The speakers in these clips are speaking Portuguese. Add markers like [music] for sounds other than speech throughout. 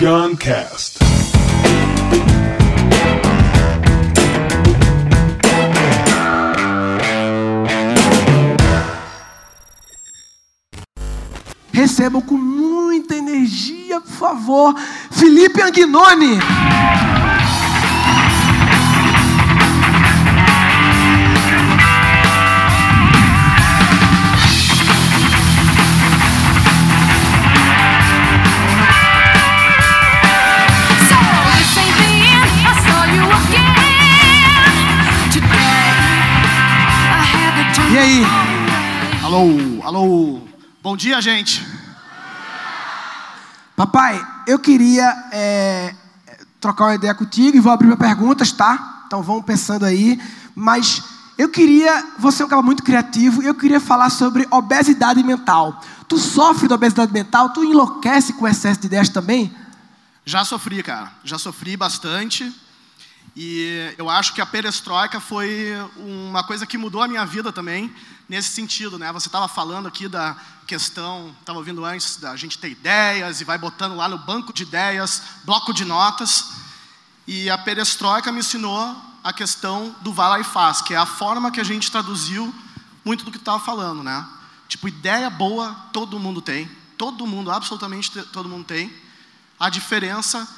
Guncast. Recebam com muita energia, por favor, Felipe Anguinoni. Aí? Alô, alô. Bom dia, gente. Papai, eu queria é, trocar uma ideia contigo e vou abrir para perguntas, tá? Então vão pensando aí. Mas eu queria, você é um cara muito criativo, eu queria falar sobre obesidade mental. Tu sofre de obesidade mental? Tu enlouquece com excesso de ideias também? Já sofri, cara. Já sofri bastante. E eu acho que a perestroika foi uma coisa que mudou a minha vida também, nesse sentido, né? Você estava falando aqui da questão, estava ouvindo antes da gente ter ideias e vai botando lá no banco de ideias, bloco de notas. E a perestroika me ensinou a questão do vai lá e faz, que é a forma que a gente traduziu muito do que estava falando, né? Tipo, ideia boa todo mundo tem, todo mundo, absolutamente te- todo mundo tem. A diferença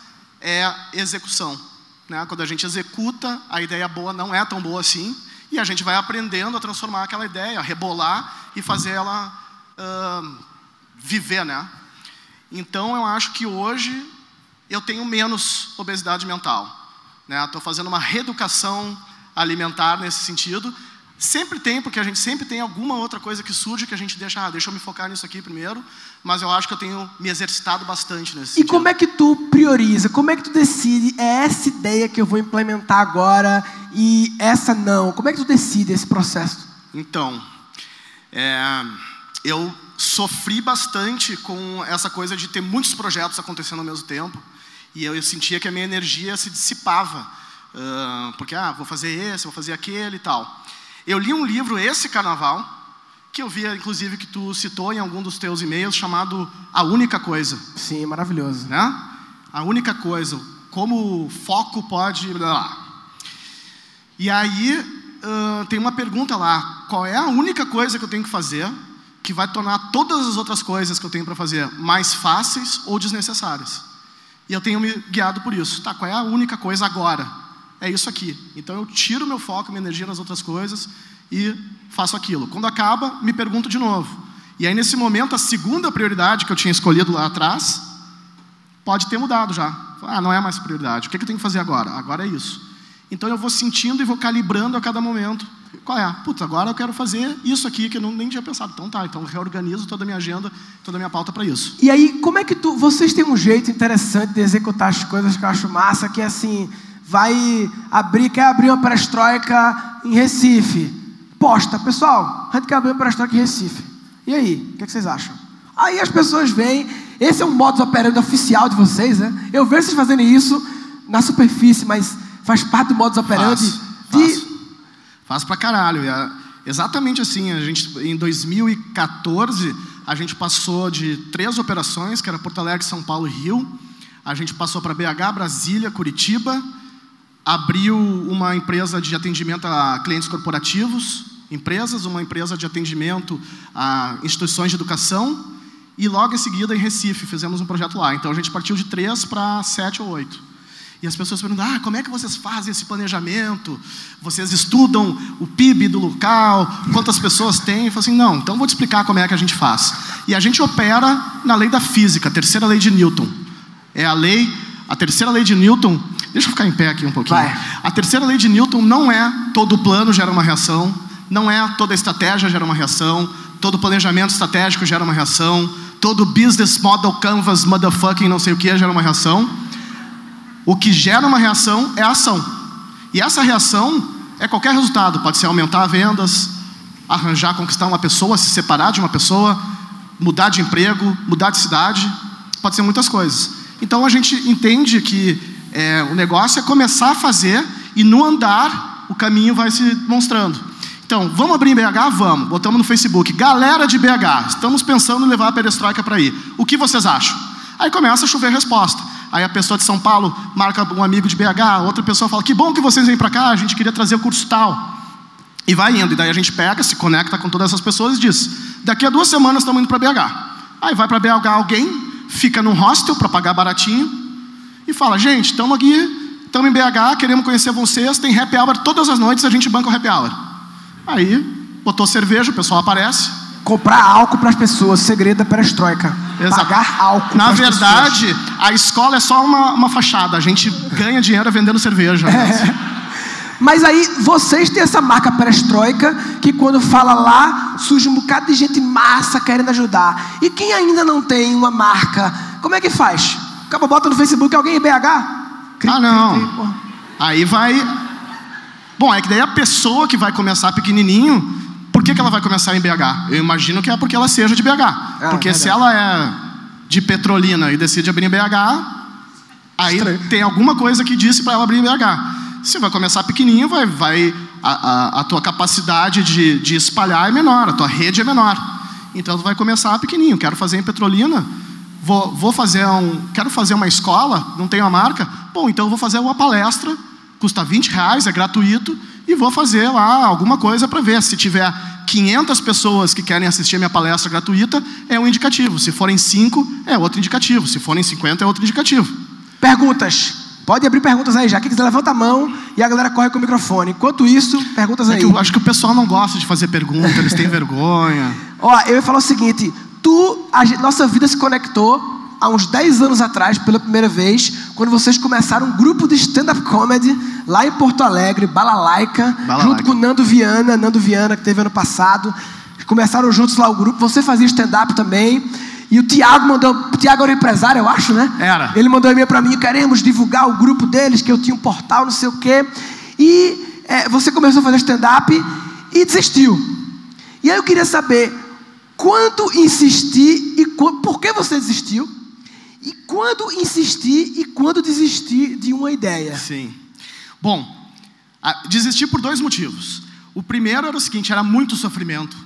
é a execução. Né? Quando a gente executa, a ideia boa não é tão boa assim, e a gente vai aprendendo a transformar aquela ideia, a rebolar e fazer ela ahn, viver. Né? Então, eu acho que hoje eu tenho menos obesidade mental. Estou fazendo uma reeducação alimentar nesse sentido. Sempre tem, porque a gente sempre tem alguma outra coisa que surge que a gente deixa, ah, deixa eu me focar nisso aqui primeiro, mas eu acho que eu tenho me exercitado bastante nesse E sentido. como é que tu prioriza? Como é que tu decide? É essa ideia que eu vou implementar agora e essa não. Como é que tu decide esse processo? Então, é, eu sofri bastante com essa coisa de ter muitos projetos acontecendo ao mesmo tempo. E eu, eu sentia que a minha energia se dissipava. ah, porque, ah, vou fazer esse, vou fazer aquele e tal. Eu li um livro esse carnaval, que eu via, inclusive, que tu citou em algum dos teus e-mails, chamado A Única Coisa Sim, maravilhoso. né? A única coisa, como o foco pode. E aí ãh, tem uma pergunta lá: qual é a única coisa que eu tenho que fazer que vai tornar todas as outras coisas que eu tenho para fazer mais fáceis ou desnecessárias? E eu tenho me guiado por isso. Tá, qual é a única coisa agora? É isso aqui. Então eu tiro meu foco, minha energia nas outras coisas e faço aquilo. Quando acaba, me pergunto de novo. E aí, nesse momento, a segunda prioridade que eu tinha escolhido lá atrás, pode ter mudado já. Ah, não é mais prioridade. O que, é que eu tenho que fazer agora? Agora é isso. Então eu vou sentindo e vou calibrando a cada momento. Qual é? Putz, agora eu quero fazer isso aqui que eu não, nem tinha pensado. Então tá, então reorganizo toda a minha agenda, toda a minha pauta para isso. E aí, como é que tu. Vocês têm um jeito interessante de executar as coisas que eu acho massa, que é assim, vai abrir, quer abrir uma perestroika em Recife. Posta, pessoal, a gente quer abrir uma perestroika em Recife. E aí, o que, é que vocês acham? Aí as pessoas vêm, esse é um modus operandi oficial de vocês, né? Eu vejo vocês fazendo isso na superfície, mas faz parte do modus operandi Faço, de. faço. Faço pra caralho. É exatamente assim, a gente, em 2014, a gente passou de três operações, que era Porto Alegre, São Paulo e Rio. A gente passou para BH, Brasília, Curitiba. Abriu uma empresa de atendimento a clientes corporativos, empresas, uma empresa de atendimento a instituições de educação. E logo em seguida, em Recife, fizemos um projeto lá. Então a gente partiu de três para sete ou oito. E as pessoas perguntam: ah, como é que vocês fazem esse planejamento? Vocês estudam o PIB do local? Quantas pessoas tem? Eu falo assim: não, então vou te explicar como é que a gente faz. E a gente opera na lei da física, a terceira lei de Newton. É a lei, a terceira lei de Newton. Deixa eu ficar em pé aqui um pouquinho. Vai. A terceira lei de Newton não é todo plano gera uma reação, não é toda estratégia gera uma reação, todo planejamento estratégico gera uma reação, todo business model canvas motherfucking não sei o que gera uma reação. O que gera uma reação é a ação. E essa reação é qualquer resultado. Pode ser aumentar vendas, arranjar, conquistar uma pessoa, se separar de uma pessoa, mudar de emprego, mudar de cidade. Pode ser muitas coisas. Então a gente entende que é, o negócio é começar a fazer e no andar o caminho vai se mostrando. Então, vamos abrir em BH? Vamos. Botamos no Facebook. Galera de BH, estamos pensando em levar a perestroika para aí. O que vocês acham? Aí começa a chover resposta. Aí a pessoa de São Paulo marca um amigo de BH, outra pessoa fala: Que bom que vocês vêm para cá, a gente queria trazer o curso tal. E vai indo. E daí a gente pega, se conecta com todas essas pessoas e diz: Daqui a duas semanas estamos indo para BH. Aí vai para BH alguém, fica num hostel para pagar baratinho e fala: Gente, estamos aqui, estamos em BH, queremos conhecer vocês, tem happy hour todas as noites, a gente banca o happy hour. Aí botou cerveja, o pessoal aparece. Comprar álcool para as pessoas, segredo da perestroika. Exato. Pagar álcool Na pras pessoas. verdade, a escola é só uma, uma fachada. A gente ganha dinheiro vendendo cerveja. É. Mas aí vocês têm essa marca perestroika que quando fala lá surge um bocado de gente massa querendo ajudar. E quem ainda não tem uma marca, como é que faz? Acaba bota no Facebook alguém em BH? Cri, Ah, cri, não. cri, porra. Aí vai. Bom, é que daí a pessoa que vai começar pequenininho, por que, que ela vai começar em BH? Eu imagino que é porque ela seja de BH. Ah, porque se verdade. ela é de Petrolina e decide abrir em BH, aí Estranho. tem alguma coisa que disse para ela abrir em BH. Se vai começar pequenininho, vai, vai a, a, a tua capacidade de, de espalhar é menor, a tua rede é menor. Então tu vai começar pequenininho. Quero fazer em Petrolina, vou, vou fazer um, quero fazer uma escola, não tenho a marca. Bom, então eu vou fazer uma palestra, custa 20 reais, é gratuito, e vou fazer lá alguma coisa para ver. Se tiver 500 pessoas que querem assistir a minha palestra gratuita, é um indicativo. Se forem 5, é outro indicativo. Se forem 50, é outro indicativo. Perguntas. Pode abrir perguntas aí já. Quem quiser levanta a mão e a galera corre com o microfone. Enquanto isso, perguntas É aí. que eu acho que o pessoal não gosta de fazer pergunta, eles têm [laughs] vergonha. Ó, eu ia falar o seguinte: tu, a nossa vida se conectou há uns 10 anos atrás, pela primeira vez, quando vocês começaram um grupo de stand-up comedy lá em Porto Alegre, Balalaica, Balalaica. junto com o Nando Viana, Nando Viana, que teve ano passado. Começaram juntos lá o grupo, você fazia stand-up também. E o Tiago mandou. O Tiago era o empresário, eu acho, né? Era. Ele mandou um e-mail pra mim, queremos divulgar o grupo deles, que eu tinha um portal, não sei o quê. E é, você começou a fazer stand-up e desistiu. E aí eu queria saber quando insistir e qu- por que você desistiu? E quando insistir e quando desistir de uma ideia? Sim. Bom, desisti por dois motivos. O primeiro era o seguinte, era muito sofrimento,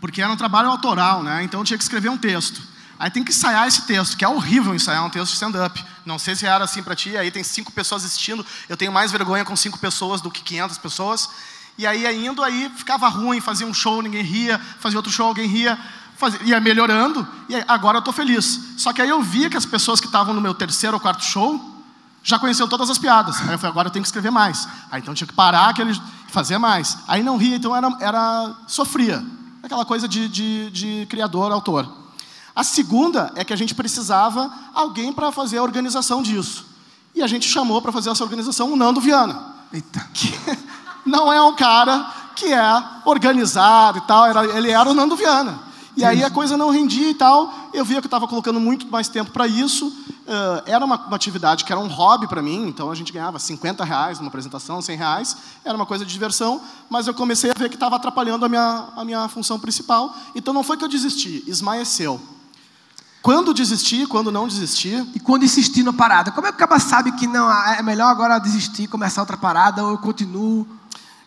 porque era um trabalho autoral, né? Então eu tinha que escrever um texto. Aí tem que ensaiar esse texto, que é horrível ensaiar um texto de stand-up. Não sei se era assim para ti, aí tem cinco pessoas assistindo. Eu tenho mais vergonha com cinco pessoas do que 500 pessoas. E aí, indo, aí ficava ruim, fazia um show, ninguém ria, fazia outro show, alguém ria, fazia, ia melhorando, e aí, agora eu estou feliz. Só que aí eu via que as pessoas que estavam no meu terceiro ou quarto show já conheciam todas as piadas. Aí eu falei, agora eu tenho que escrever mais. Aí então eu tinha que parar aquele, e fazer mais. Aí não ria, então era, era sofria. Aquela coisa de, de, de criador, autor. A segunda é que a gente precisava alguém para fazer a organização disso. E a gente chamou para fazer essa organização o Nando Viana Eita. que não é um cara que é organizado e tal, era, ele era o Nando Viana. E aí a coisa não rendia e tal, eu via que eu estava colocando muito mais tempo para isso, eh, era uma, uma atividade que era um hobby para mim, então a gente ganhava 50 reais numa apresentação, 100 reais, era uma coisa de diversão, mas eu comecei a ver que estava atrapalhando a minha, a minha função principal, então não foi que eu desisti, esmaeceu. Quando desistir, quando não desistir, E quando insistir na parada? Como é que o cara sabe que não é melhor agora desistir, começar outra parada ou eu continuo?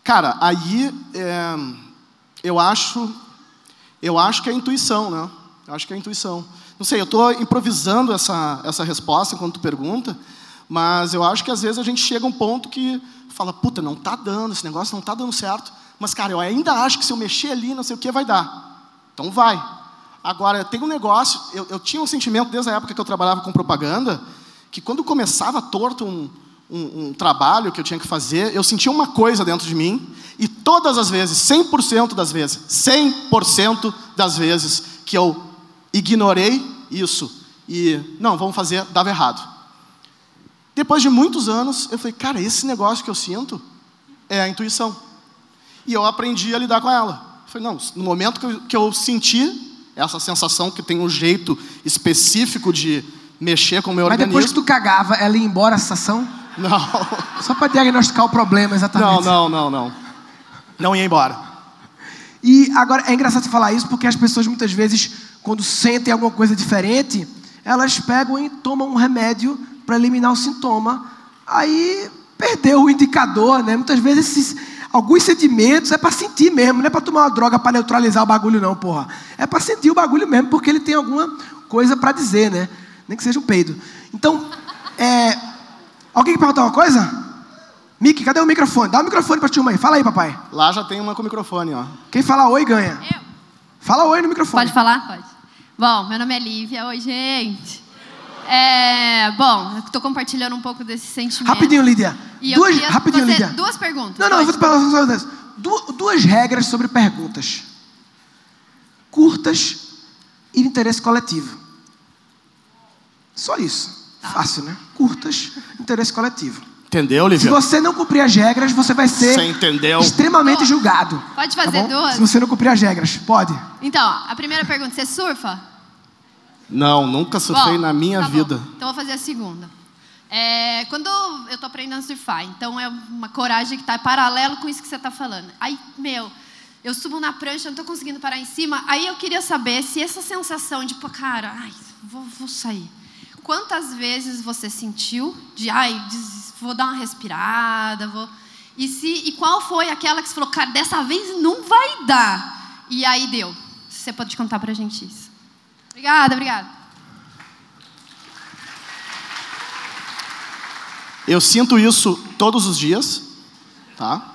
Cara, aí é, eu acho, eu acho que é intuição, né? Eu acho que é intuição. Não sei, eu estou improvisando essa essa resposta enquanto tu pergunta, mas eu acho que às vezes a gente chega a um ponto que fala, puta, não tá dando, esse negócio não tá dando certo, mas cara, eu ainda acho que se eu mexer ali, não sei o que vai dar. Então vai. Agora, tem um negócio, eu, eu tinha um sentimento desde a época que eu trabalhava com propaganda, que quando começava torto um, um, um trabalho que eu tinha que fazer, eu sentia uma coisa dentro de mim, e todas as vezes, 100% das vezes, 100% das vezes que eu ignorei isso e, não, vamos fazer, dava errado. Depois de muitos anos, eu falei, cara, esse negócio que eu sinto é a intuição. E eu aprendi a lidar com ela. Eu falei, não, no momento que eu, que eu senti essa sensação que tem um jeito específico de mexer com o meu Mas depois que organismo. tu cagava, ela ia embora a sensação? Não, [laughs] Só para diagnosticar o problema, não, exatamente. não, não, não. Não ia embora. E agora é engraçado você falar isso porque as pessoas muitas vezes, quando sentem alguma coisa diferente, elas pegam e tomam um remédio para eliminar o sintoma. Aí perdeu o indicador, né? Muitas vezes esses, alguns sentimentos é para sentir mesmo, não é para tomar uma droga para neutralizar o bagulho, não, porra. É para sentir o bagulho mesmo, porque ele tem alguma coisa para dizer, né? Nem que seja um peido. Então, É, alguém quer perguntar uma coisa? Mickey, cadê o microfone? Dá o microfone pra turma aí. Fala aí, papai. Lá já tem uma com microfone, ó. Quem fala oi ganha. Eu. Fala oi no microfone. Pode falar? Pode. Bom, meu nome é Lívia. Oi, gente. É, bom, eu tô compartilhando um pouco desse sentimento. Rapidinho, Lídia. E eu Duas, queria rapidinho, fazer Lídia. duas perguntas. Não, não, eu vou te perguntar só. Du- Duas regras sobre perguntas. Curtas e de interesse coletivo. Só isso. Tá. Fácil, né? Curtas, interesse coletivo. Entendeu, Se Lívia? você não cumprir as regras, você vai ser Você entendeu? extremamente julgado. Pode tá fazer bom? duas? Se você não cumprir as regras. Pode. Então, a primeira pergunta, você surfa? Não, nunca surfei Bom, na minha tá bom. vida. Então eu vou fazer a segunda. É, quando eu tô aprendendo a surfar, então é uma coragem que tá paralelo com isso que você tá falando. Aí, meu, eu subo na prancha, não tô conseguindo parar em cima. Aí eu queria saber se essa sensação de, pô, cara, ai, vou, vou sair. Quantas vezes você sentiu de, ai, vou dar uma respirada, vou. E, se, e qual foi aquela que você falou, cara, dessa vez não vai dar? E aí deu. Você pode contar pra gente isso. Obrigada, obrigada. Eu sinto isso todos os dias, tá?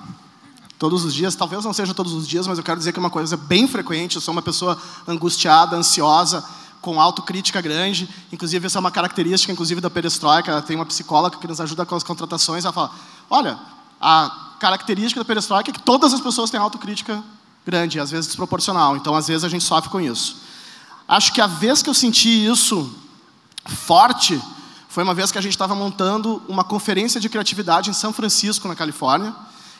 Todos os dias, talvez não seja todos os dias, mas eu quero dizer que é uma coisa bem frequente. Eu sou uma pessoa angustiada, ansiosa, com autocrítica grande. Inclusive, essa é uma característica, inclusive, da perestroika. Tem uma psicóloga que nos ajuda com as contratações. Ela fala, olha, a característica da perestroika é que todas as pessoas têm autocrítica grande, às vezes desproporcional. Então, às vezes, a gente sofre com isso. Acho que a vez que eu senti isso forte foi uma vez que a gente estava montando uma conferência de criatividade em São Francisco, na Califórnia.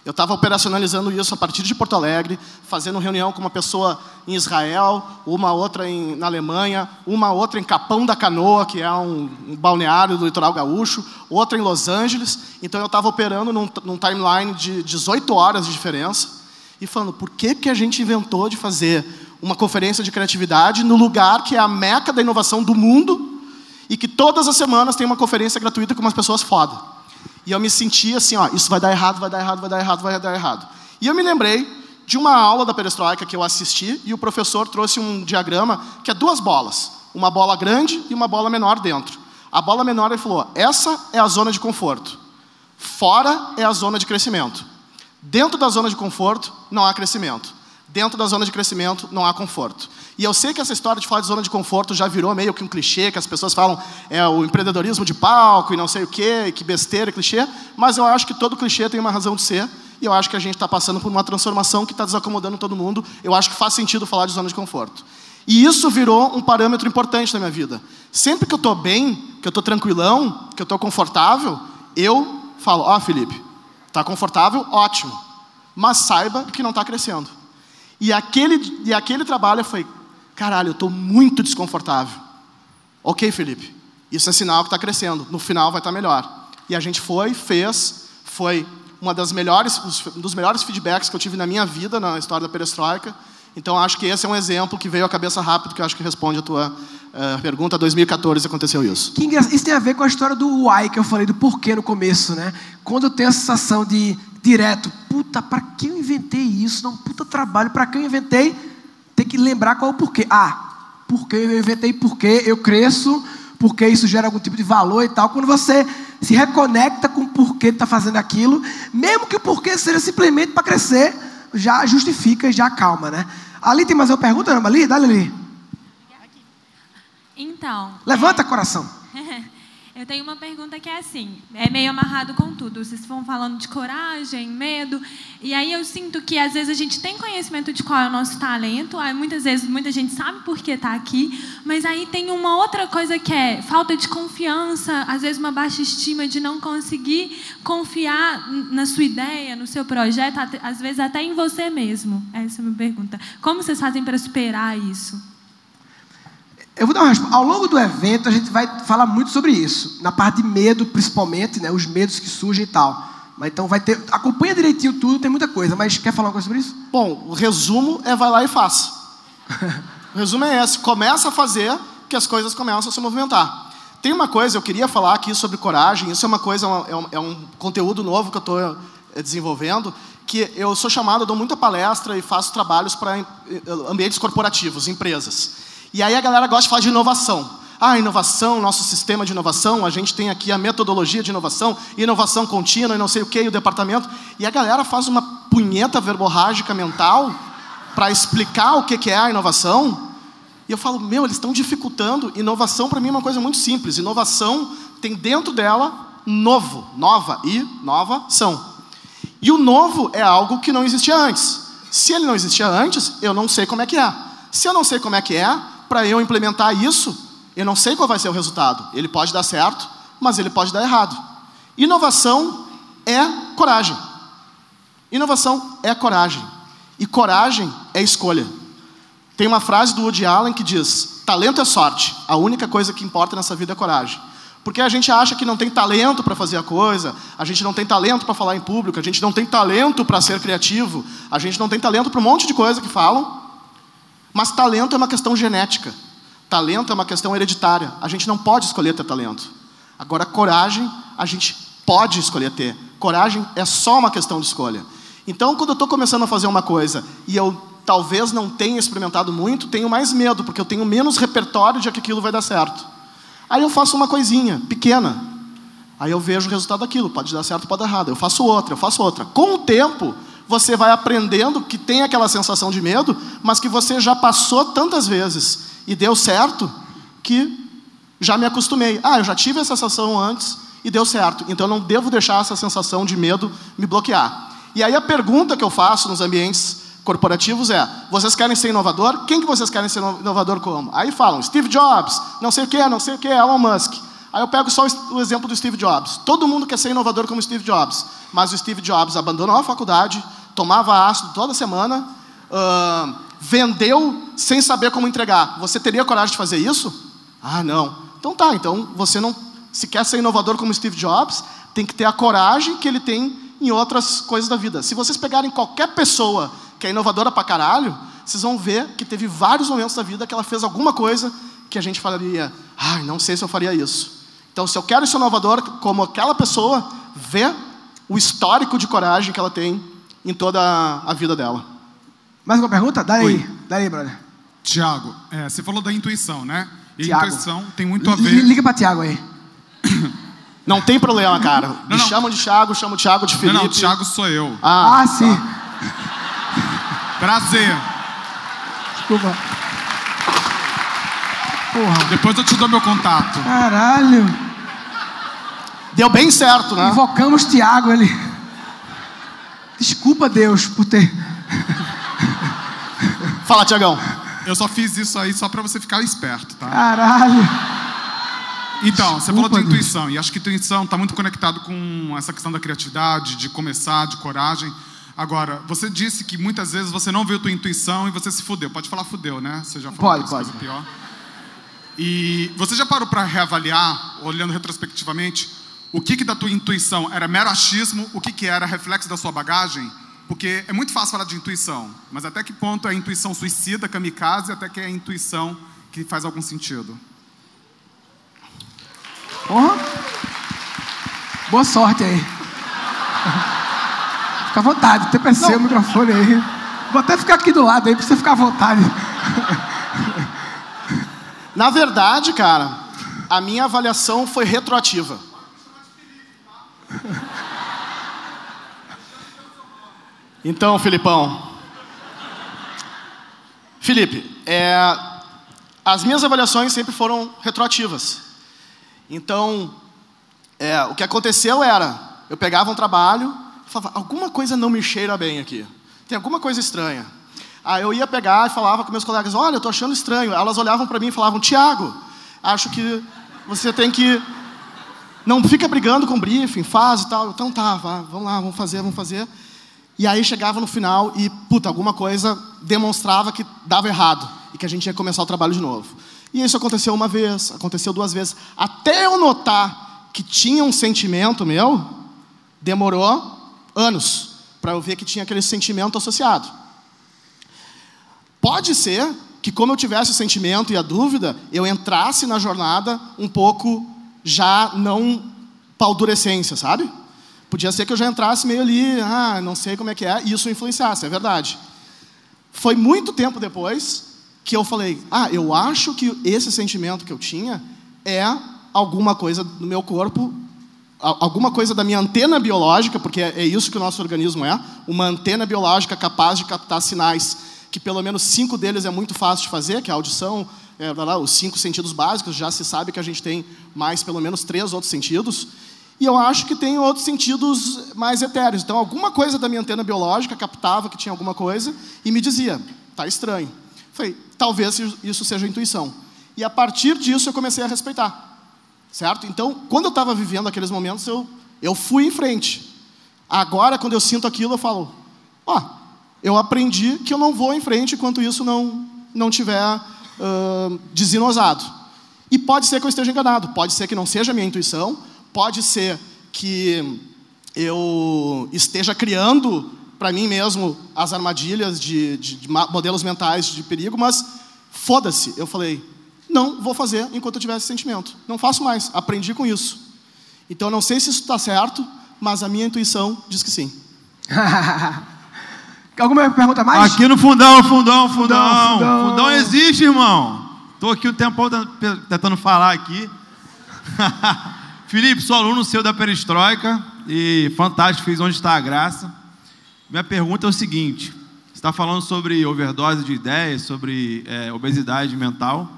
Eu estava operacionalizando isso a partir de Porto Alegre, fazendo reunião com uma pessoa em Israel, uma outra em, na Alemanha, uma outra em Capão da Canoa, que é um, um balneário do litoral gaúcho, outra em Los Angeles. Então eu estava operando num, num timeline de 18 horas de diferença e falando por que, que a gente inventou de fazer uma conferência de criatividade no lugar que é a meca da inovação do mundo e que todas as semanas tem uma conferência gratuita com umas pessoas foda. E eu me senti assim, ó, isso vai dar errado, vai dar errado, vai dar errado, vai dar errado. E eu me lembrei de uma aula da perestroika que eu assisti e o professor trouxe um diagrama que é duas bolas, uma bola grande e uma bola menor dentro. A bola menor ele falou: essa é a zona de conforto. Fora é a zona de crescimento. Dentro da zona de conforto não há crescimento. Dentro da zona de crescimento não há conforto. E eu sei que essa história de falar de zona de conforto já virou meio que um clichê, que as pessoas falam é o empreendedorismo de palco e não sei o quê, que besteira, clichê, mas eu acho que todo clichê tem uma razão de ser. E eu acho que a gente está passando por uma transformação que está desacomodando todo mundo. Eu acho que faz sentido falar de zona de conforto. E isso virou um parâmetro importante na minha vida. Sempre que eu estou bem, que eu estou tranquilão, que eu estou confortável, eu falo: Ó, Felipe, está confortável? Ótimo. Mas saiba que não está crescendo. E aquele, e aquele trabalho foi: caralho, eu estou muito desconfortável. Ok, Felipe, isso é sinal que está crescendo. No final vai estar melhor. E a gente foi, fez, foi uma das melhores, um dos melhores feedbacks que eu tive na minha vida na história da perestroika. Então acho que esse é um exemplo que veio à cabeça rápido, que acho que responde a tua eh, pergunta. 2014 aconteceu isso. Isso tem a ver com a história do why que eu falei, do porquê no começo, né? Quando eu tenho a sensação de direto, puta, para que eu inventei isso? Não, puta trabalho, para que eu inventei? Tem que lembrar qual é o porquê. Ah, porque eu inventei, porque eu cresço, porque isso gera algum tipo de valor e tal. Quando você se reconecta com o porquê está fazendo aquilo, mesmo que o porquê seja simplesmente para crescer, já justifica e já acalma, né? Ali tem mais uma pergunta, não? Ali, dá ali. Então. Levanta, é, coração. [laughs] eu tenho uma pergunta que é assim, é meio amarrado com tudo. Vocês vão falando de coragem, medo, e aí eu sinto que às vezes a gente tem conhecimento de qual é o nosso talento, aí muitas vezes muita gente sabe por que está aqui, mas aí tem uma outra coisa que é falta de confiança, às vezes uma baixa estima de não conseguir confiar na sua ideia, no seu projeto, às vezes até em você mesmo. Essa é a minha pergunta. Como vocês fazem para superar isso? Eu vou dar uma resposta. Ao longo do evento, a gente vai falar muito sobre isso. Na parte de medo, principalmente, né? Os medos que surgem e tal. Mas então vai ter. Acompanha direitinho tudo, tem muita coisa. Mas quer falar uma coisa sobre isso? Bom, o resumo é vai lá e faz. [laughs] o resumo é esse: começa a fazer que as coisas começam a se movimentar. Tem uma coisa, eu queria falar aqui sobre coragem, isso é uma coisa, é um, é um conteúdo novo que eu estou desenvolvendo, que eu sou chamado, eu dou muita palestra e faço trabalhos para ambientes corporativos, empresas. E aí a galera gosta de falar de inovação. Ah, inovação, nosso sistema de inovação, a gente tem aqui a metodologia de inovação, inovação contínua e não sei o que, o departamento. E a galera faz uma punheta verborrágica mental para explicar o que é a inovação. E eu falo, meu, eles estão dificultando. Inovação para mim é uma coisa muito simples. Inovação tem dentro dela novo, nova e nova são. E o novo é algo que não existia antes. Se ele não existia antes, eu não sei como é que é. Se eu não sei como é que é, para eu implementar isso, eu não sei qual vai ser o resultado. Ele pode dar certo, mas ele pode dar errado. Inovação é coragem. Inovação é coragem. E coragem é escolha. Tem uma frase do Woody Allen que diz: talento é sorte, a única coisa que importa nessa vida é coragem. Porque a gente acha que não tem talento para fazer a coisa, a gente não tem talento para falar em público, a gente não tem talento para ser criativo, a gente não tem talento para um monte de coisa que falam. Mas talento é uma questão genética. Talento é uma questão hereditária. A gente não pode escolher ter talento. Agora, coragem, a gente pode escolher ter. Coragem é só uma questão de escolha. Então, quando eu estou começando a fazer uma coisa e eu talvez não tenha experimentado muito, tenho mais medo, porque eu tenho menos repertório de que aquilo vai dar certo. Aí eu faço uma coisinha pequena. Aí eu vejo o resultado daquilo. Pode dar certo, pode dar errado. Eu faço outra, eu faço outra. Com o tempo, você vai aprendendo que tem aquela sensação de medo, mas que você já passou tantas vezes e deu certo que já me acostumei. Ah, eu já tive essa sensação antes e deu certo. Então eu não devo deixar essa sensação de medo me bloquear. E aí a pergunta que eu faço nos ambientes corporativos é: vocês querem ser inovador? Quem que vocês querem ser inovador como? Aí falam Steve Jobs, não sei o que, não sei o que, Elon Musk. Aí eu pego só o exemplo do Steve Jobs. Todo mundo quer ser inovador como Steve Jobs, mas o Steve Jobs abandonou a faculdade, tomava ácido toda semana, uh, vendeu sem saber como entregar. Você teria coragem de fazer isso? Ah, não. Então tá, então você não, se quer ser inovador como Steve Jobs, tem que ter a coragem que ele tem em outras coisas da vida. Se vocês pegarem qualquer pessoa que é inovadora pra caralho, vocês vão ver que teve vários momentos da vida que ela fez alguma coisa que a gente falaria, ai, não sei se eu faria isso. Então, se eu quero ser inovador como aquela pessoa, vê o histórico de coragem que ela tem em toda a vida dela. Mais uma pergunta? Dá aí, dá aí, brother. Tiago, é, você falou da intuição, né? E Tiago. a intuição tem muito a ver. Liga para Tiago aí. [coughs] Não tem problema, cara. Não, Me não. chamam de Thiago, chamo o Thiago de Não, Felipe. não, Tiago sou eu. Ah, Ah, sim. Prazer. Desculpa. Porra. Depois eu te dou meu contato. Caralho. Deu bem certo, né? Invocamos Tiago, ele. Desculpa, Deus, por ter. Fala, Tiagão. Eu só fiz isso aí só pra você ficar esperto, tá? Caralho. Então, você falou Desculpa, de Deus. intuição, e acho que intuição está muito conectado com essa questão da criatividade, de começar, de coragem. Agora, você disse que muitas vezes você não viu tua intuição e você se fudeu. Pode falar fudeu, né? Você já falou Pode, pode. coisa pior. E você já parou para reavaliar, olhando retrospectivamente, o que, que da tua intuição era mero achismo, o que, que era reflexo da sua bagagem? Porque é muito fácil falar de intuição, mas até que ponto é a intuição suicida, kamikaze, até que é a intuição que faz algum sentido? Porra. Boa sorte aí. Fica à vontade, TPC o microfone aí. Vou até ficar aqui do lado aí pra você ficar à vontade. Na verdade, cara, a minha avaliação foi retroativa. [laughs] Então, Filipão. Felipe, é, as minhas avaliações sempre foram retroativas. Então, é, o que aconteceu era, eu pegava um trabalho, falava, alguma coisa não me cheira bem aqui. Tem alguma coisa estranha. Aí eu ia pegar e falava com meus colegas, olha, eu estou achando estranho. Elas olhavam para mim e falavam, Tiago, acho que você tem que... Não fica brigando com o briefing, faz e tal. Então tá, vá, vamos lá, vamos fazer, vamos fazer. E aí chegava no final e, puta, alguma coisa demonstrava que dava errado e que a gente ia começar o trabalho de novo. E isso aconteceu uma vez, aconteceu duas vezes. Até eu notar que tinha um sentimento meu, demorou anos para eu ver que tinha aquele sentimento associado. Pode ser que, como eu tivesse o sentimento e a dúvida, eu entrasse na jornada um pouco já não paldurecência, sabe? Podia ser que eu já entrasse meio ali, ah, não sei como é que é, e isso influenciasse, é verdade. Foi muito tempo depois que eu falei, ah, eu acho que esse sentimento que eu tinha é alguma coisa do meu corpo, alguma coisa da minha antena biológica, porque é é isso que o nosso organismo é, uma antena biológica capaz de captar sinais, que pelo menos cinco deles é muito fácil de fazer, que é a audição, é, os cinco sentidos básicos, já se sabe que a gente tem mais pelo menos três outros sentidos, e eu acho que tem outros sentidos mais etéreos. Então, alguma coisa da minha antena biológica captava que tinha alguma coisa e me dizia, tá estranho. Falei, talvez isso seja intuição. E a partir disso eu comecei a respeitar. Certo? Então, quando eu estava vivendo aqueles momentos, eu, eu fui em frente. Agora, quando eu sinto aquilo, eu falo: Ó, eu aprendi que eu não vou em frente enquanto isso não, não tiver ah, desinosado. E pode ser que eu esteja enganado, pode ser que não seja a minha intuição, pode ser que eu esteja criando para mim mesmo as armadilhas de, de- de modelos mentais de perigo, mas foda-se. Eu falei, não vou fazer enquanto eu tiver esse sentimento. Não faço mais, aprendi com isso. Então, não sei se isso está certo, mas a minha intuição diz que sim. [laughs] Alguma pergunta mais? Aqui no fundão, fundão, fundão. fundão. Fundão existe, irmão. Tô aqui o tempo todo tentando falar aqui. [laughs] Felipe, sou aluno seu da Perestroika e fantástico, fiz onde está a graça. Minha pergunta é o seguinte: você está falando sobre overdose de ideias, sobre é, obesidade mental.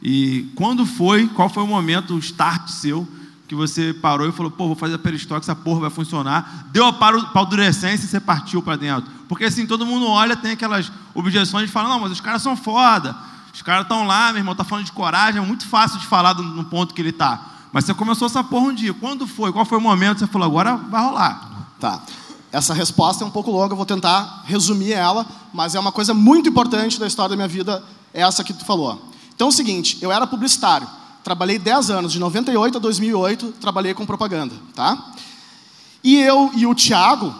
E quando foi, qual foi o momento, o start seu, que você parou e falou, pô, vou fazer a peristroika, essa porra vai funcionar. Deu a paldurecência e você partiu para dentro. Porque assim, todo mundo olha, tem aquelas objeções de falar, não, mas os caras são foda. Os caras estão lá, meu irmão, tá falando de coragem, é muito fácil de falar no ponto que ele tá. Mas você começou essa porra um dia. Quando foi? Qual foi o momento você falou, agora vai rolar? Tá. Essa resposta é um pouco longa, eu vou tentar resumir ela, mas é uma coisa muito importante da história da minha vida, essa que tu falou. Então é o seguinte, eu era publicitário, trabalhei 10 anos, de 98 a 2008, trabalhei com propaganda, tá? E eu e o Thiago,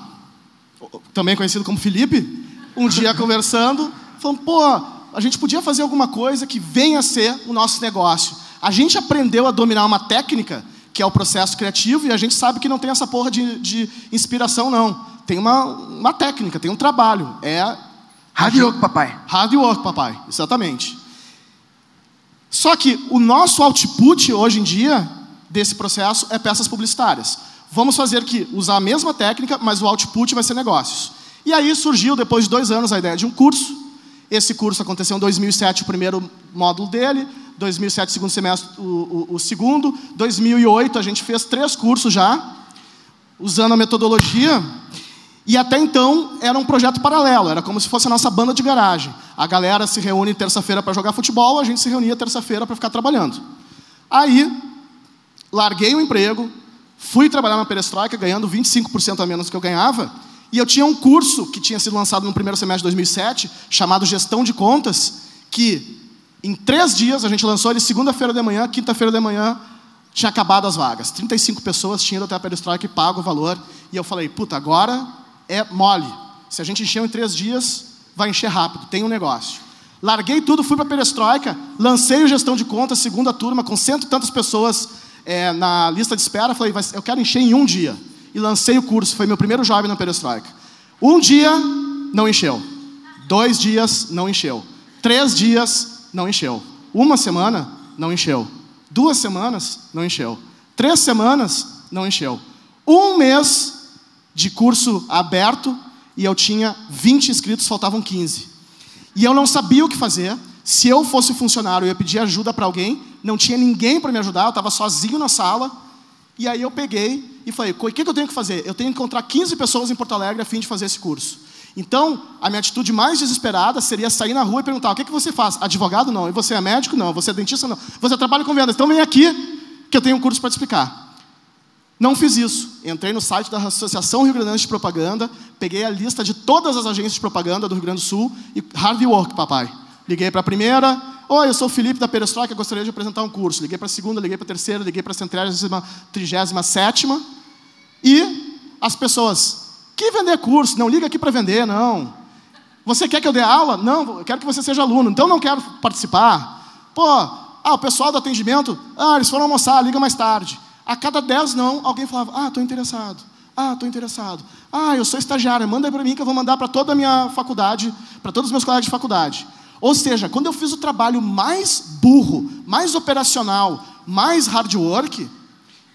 também conhecido como Felipe, um dia [laughs] conversando, falando, pô, a gente podia fazer alguma coisa que venha a ser o nosso negócio. A gente aprendeu a dominar uma técnica, que é o processo criativo, e a gente sabe que não tem essa porra de, de inspiração, não. Tem uma, uma técnica, tem um trabalho. É Hard work, papai. Hard work, papai. Exatamente. Só que o nosso output hoje em dia desse processo é peças publicitárias. Vamos fazer que usar a mesma técnica, mas o output vai ser negócios. E aí surgiu, depois de dois anos, a ideia de um curso. Esse curso aconteceu em 2007, o primeiro módulo dele. 2007, segundo semestre, o, o, o segundo. 2008, a gente fez três cursos já, usando a metodologia. E até então era um projeto paralelo, era como se fosse a nossa banda de garagem. A galera se reúne terça-feira para jogar futebol, a gente se reunia terça-feira para ficar trabalhando. Aí, larguei o emprego, fui trabalhar na Perestroika, ganhando 25% a menos do que eu ganhava, e eu tinha um curso que tinha sido lançado no primeiro semestre de 2007, chamado Gestão de Contas, que em três dias, a gente lançou ele segunda-feira de manhã, quinta-feira de manhã, tinha acabado as vagas. 35 pessoas tinham ido até a Perestroika e pago o valor. E eu falei, puta, agora é mole. Se a gente encheu em três dias, vai encher rápido, tem um negócio. Larguei tudo, fui para a Perestroika, lancei o Gestão de Contas, segunda turma, com cento e tantas pessoas é, na lista de espera. Falei, eu quero encher em um dia. E lancei o curso, foi meu primeiro job na Perestroika. Um dia, não encheu. Dois dias, não encheu. Três dias, não encheu. Uma semana, não encheu. Duas semanas, não encheu. Três semanas, não encheu. Um mês de curso aberto e eu tinha 20 inscritos, faltavam 15. E eu não sabia o que fazer. Se eu fosse funcionário, eu ia pedir ajuda para alguém, não tinha ninguém para me ajudar, eu estava sozinho na sala. E aí eu peguei e falei: o que que eu tenho que fazer? Eu tenho que encontrar 15 pessoas em Porto Alegre a fim de fazer esse curso. Então, a minha atitude mais desesperada seria sair na rua e perguntar: o que, que você faz? Advogado? Não. E você é médico? Não. Você é dentista? Não. Você trabalha com vendas? Então vem aqui que eu tenho um curso para te explicar. Não fiz isso. Entrei no site da Associação Rio Grande de Propaganda, peguei a lista de todas as agências de propaganda do Rio Grande do Sul e hard work, papai. Liguei para a primeira, oi, eu sou o Felipe da Perestroika, gostaria de apresentar um curso. Liguei para a segunda, liguei para a terceira, liguei para a centésima, trigésima sétima. E as pessoas, que vender curso? Não liga aqui para vender, não. Você quer que eu dê aula? Não, eu quero que você seja aluno. Então não quero participar. Pô, ah, o pessoal do atendimento, ah, eles foram almoçar, liga mais tarde. A cada dez não, alguém falava, ah, estou interessado. Ah, estou interessado. Ah, eu sou estagiária, manda aí para mim que eu vou mandar para toda a minha faculdade, para todos os meus colegas de faculdade. Ou seja, quando eu fiz o trabalho mais burro, mais operacional, mais hard work,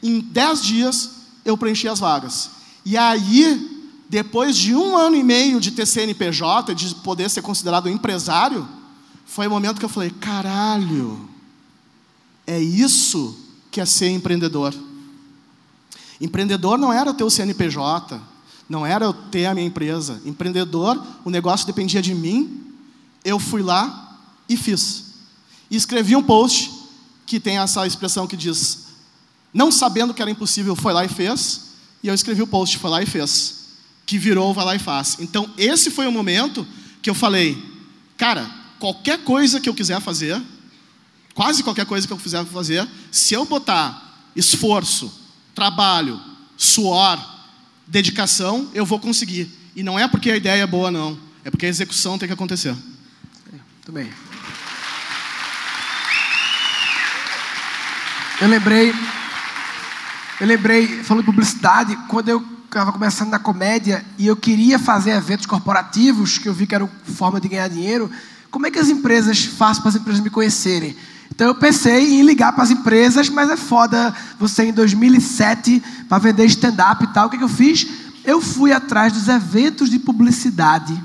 em 10 dias eu preenchi as vagas. E aí, depois de um ano e meio de ter CNPJ, de poder ser considerado empresário, foi o momento que eu falei: caralho, é isso que é ser empreendedor. Empreendedor não era ter o CNPJ, não era eu ter a minha empresa. Empreendedor, o negócio dependia de mim, eu fui lá e fiz. E escrevi um post que tem essa expressão que diz: não sabendo que era impossível, foi lá e fez. E eu escrevi o post, foi lá e fez. Que virou, vai lá e faz. Então, esse foi o momento que eu falei: cara, qualquer coisa que eu quiser fazer, quase qualquer coisa que eu quiser fazer, se eu botar esforço, trabalho, suor, dedicação, eu vou conseguir. E não é porque a ideia é boa, não. É porque a execução tem que acontecer. Muito bem. Eu lembrei, eu lembrei, falando de publicidade, quando eu estava começando na comédia e eu queria fazer eventos corporativos, que eu vi que era forma de ganhar dinheiro, como é que as empresas fazem para as empresas me conhecerem? Então eu pensei em ligar para as empresas, mas é foda você em 2007 para vender stand-up e tal. O que, que eu fiz? Eu fui atrás dos eventos de publicidade,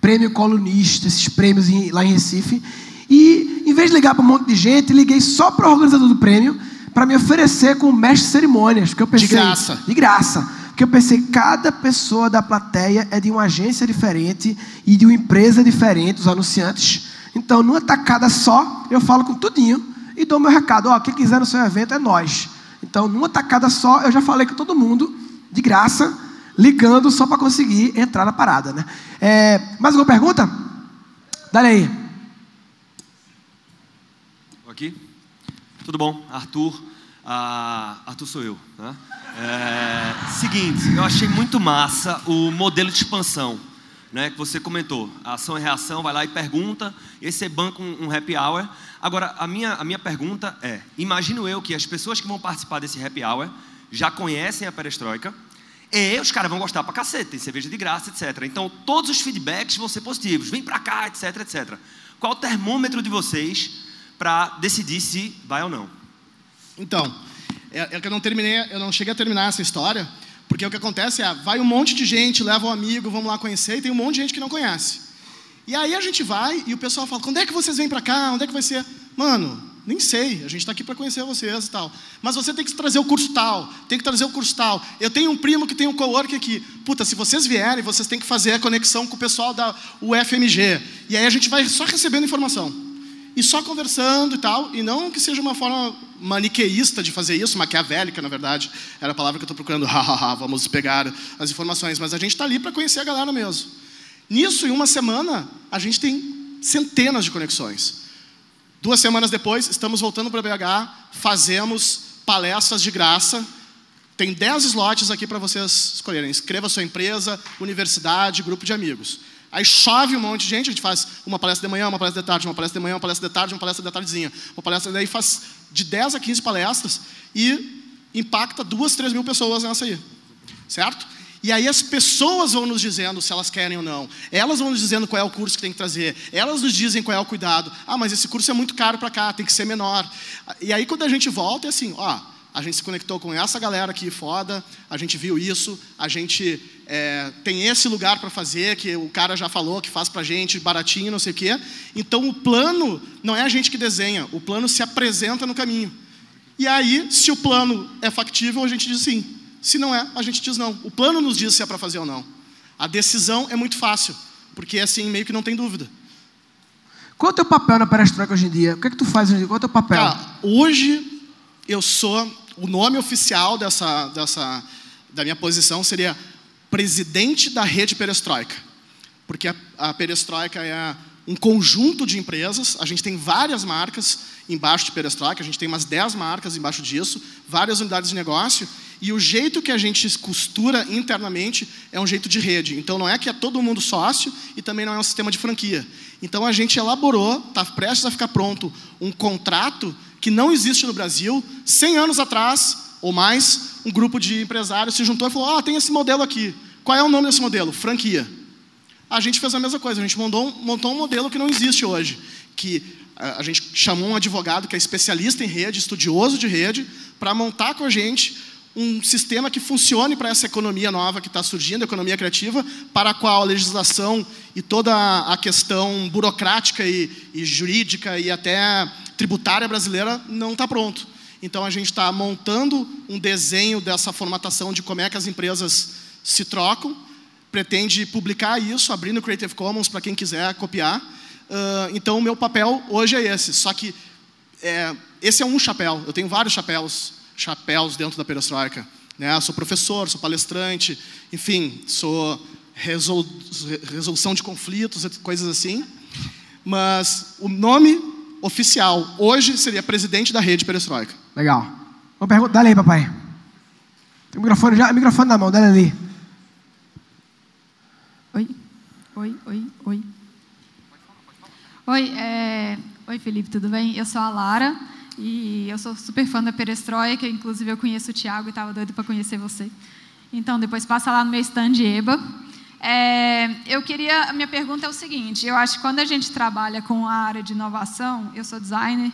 prêmio colunista, esses prêmios em- lá em Recife, e em vez de ligar para um monte de gente, liguei só para o organizador do prêmio para me oferecer como mestre de cerimônias, porque eu pensei graça. de graça. Porque eu pensei, cada pessoa da plateia é de uma agência diferente e de uma empresa diferente, os anunciantes. Então, numa tacada só, eu falo com tudinho e dou meu recado. Ó, quem quiser no seu evento é nós. Então, numa tacada só, eu já falei com todo mundo, de graça, ligando só para conseguir entrar na parada. Né? É, mais alguma pergunta? Dá aí. Aqui? Tudo bom? Arthur. Ah, Arthur sou eu. Né? É, seguinte, eu achei muito massa o modelo de expansão né, que você comentou. A ação e reação, vai lá e pergunta, e você banca um, um happy hour. Agora, a minha, a minha pergunta é: imagino eu que as pessoas que vão participar desse happy hour já conhecem a perestroika, e os caras vão gostar pra cacete, tem cerveja de graça, etc. Então, todos os feedbacks vão ser positivos. Vem pra cá, etc, etc. Qual o termômetro de vocês para decidir se vai ou não? Então, é, é que eu não terminei, eu não cheguei a terminar essa história, porque o que acontece é, vai um monte de gente, leva um amigo, vamos lá conhecer, e tem um monte de gente que não conhece. E aí a gente vai e o pessoal fala, quando é que vocês vêm pra cá? Onde é que vai ser? Mano, nem sei, a gente está aqui para conhecer vocês e tal. Mas você tem que trazer o curso tal, tem que trazer o curso tal. Eu tenho um primo que tem um cowork aqui. Puta, se vocês vierem, vocês têm que fazer a conexão com o pessoal da UFMG. E aí a gente vai só recebendo informação. E só conversando e tal, e não que seja uma forma maniqueísta de fazer isso, maquiavélica, na verdade, era a palavra que eu estou procurando, [laughs] vamos pegar as informações, mas a gente está ali para conhecer a galera mesmo. Nisso, em uma semana, a gente tem centenas de conexões. Duas semanas depois, estamos voltando para BH, fazemos palestras de graça. Tem 10 slots aqui para vocês escolherem. Escreva sua empresa, universidade, grupo de amigos. Aí chove um monte de gente, a gente faz uma palestra de manhã, uma palestra de tarde, uma palestra de manhã, uma palestra de tarde, uma palestra de tardezinha. Uma palestra, daí faz de 10 a 15 palestras e impacta duas, três mil pessoas nessa aí. Certo? E aí as pessoas vão nos dizendo se elas querem ou não. Elas vão nos dizendo qual é o curso que tem que trazer. Elas nos dizem qual é o cuidado. Ah, mas esse curso é muito caro para cá, tem que ser menor. E aí quando a gente volta é assim, ó, a gente se conectou com essa galera aqui foda, a gente viu isso, a gente é, tem esse lugar para fazer que o cara já falou que faz para gente baratinho, não sei o quê. Então o plano não é a gente que desenha, o plano se apresenta no caminho. E aí, se o plano é factível, a gente diz sim. Se não é, a gente diz não. O plano nos diz se é para fazer ou não. A decisão é muito fácil, porque assim meio que não tem dúvida. Qual é o teu papel na perestroika hoje em dia? O que é que tu faz hoje em dia? Qual é o teu papel? Cara, hoje eu sou o nome oficial dessa, dessa da minha posição seria presidente da rede perestroika, porque a, a perestroika é um conjunto de empresas. A gente tem várias marcas embaixo de perestroika, a gente tem umas 10 marcas embaixo disso, várias unidades de negócio. E o jeito que a gente costura internamente é um jeito de rede. Então não é que é todo mundo sócio e também não é um sistema de franquia. Então a gente elaborou, está prestes a ficar pronto, um contrato que não existe no Brasil. 100 anos atrás ou mais, um grupo de empresários se juntou e falou: Ah, tem esse modelo aqui. Qual é o nome desse modelo? Franquia. A gente fez a mesma coisa, a gente montou um, montou um modelo que não existe hoje, que a, gente chamou um advogado que é especialista em rede, estudioso de rede, para montar com a gente um sistema que funcione para essa economia nova que está surgindo, economia criativa, para a qual a legislação e toda a questão burocrática e, e jurídica e até tributária brasileira não está pronto. Então a gente está montando um desenho dessa formatação de como é que as empresas se trocam, pretende publicar isso, abrindo Creative Commons para quem quiser copiar. Ah, então o meu papel hoje é esse, só que é, esse é um chapéu. Eu tenho vários chapéus, chapéus dentro da perestroika. Né? Sou professor, sou palestrante, enfim, sou resol, resolução de conflitos, coisas assim. Mas o nome oficial hoje seria presidente da rede perestroika. Legal. Uma pergunta, dá aí, papai. Tem o microfone já, microfone na mão, dá ali. Oi, oi, oi, oi. Oi, é... oi, Felipe, tudo bem? Eu sou a Lara e eu sou super fã da Perestroika. Inclusive, eu conheço o Thiago e estava doido para conhecer você. Então, depois passa lá no meu stand EBA. É, eu queria, a minha pergunta é o seguinte: eu acho que quando a gente trabalha com a área de inovação, eu sou designer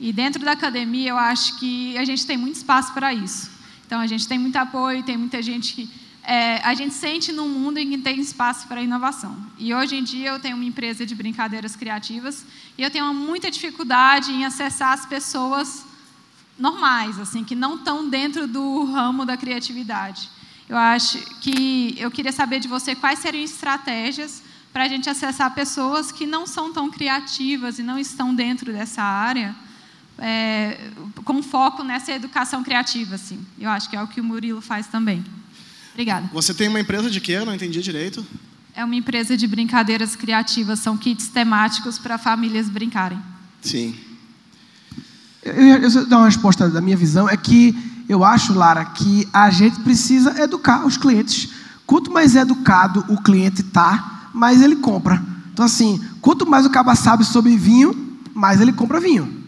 e dentro da academia eu acho que a gente tem muito espaço para isso. Então, a gente tem muito apoio, tem muita gente que é, a gente sente num mundo em que tem espaço para inovação. E hoje em dia eu tenho uma empresa de brincadeiras criativas e eu tenho muita dificuldade em acessar as pessoas normais, assim, que não estão dentro do ramo da criatividade. Eu acho que eu queria saber de você quais seriam estratégias para a gente acessar pessoas que não são tão criativas e não estão dentro dessa área, é, com foco nessa educação criativa, assim. Eu acho que é o que o Murilo faz também. Obrigada. Você tem uma empresa de quê? Eu não entendi direito. É uma empresa de brincadeiras criativas, são kits temáticos para famílias brincarem. Sim. Eu, eu, eu dar uma resposta da minha visão é que eu acho, Lara, que a gente precisa educar os clientes. Quanto mais educado o cliente tá, mais ele compra. Então, assim, quanto mais o caba sabe sobre vinho, mais ele compra vinho.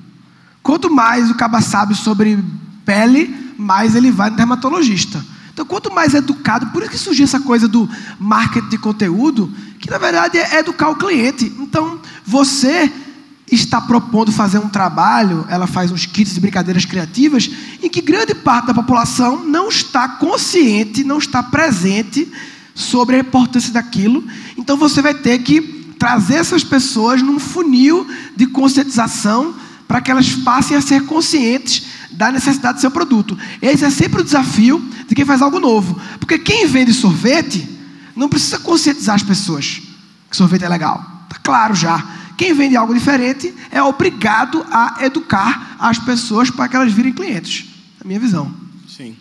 Quanto mais o caba sabe sobre pele, mais ele vai no dermatologista. Então, quanto mais educado, por isso que surgiu essa coisa do marketing de conteúdo, que na verdade é educar o cliente. Então, você está propondo fazer um trabalho, ela faz uns kits de brincadeiras criativas, em que grande parte da população não está consciente, não está presente sobre a importância daquilo. Então você vai ter que trazer essas pessoas num funil de conscientização para que elas passem a ser conscientes da necessidade do seu produto. Esse é sempre o desafio de quem faz algo novo. Porque quem vende sorvete não precisa conscientizar as pessoas que sorvete é legal. Está claro já. Quem vende algo diferente é obrigado a educar as pessoas para que elas virem clientes. É a minha visão. Sim.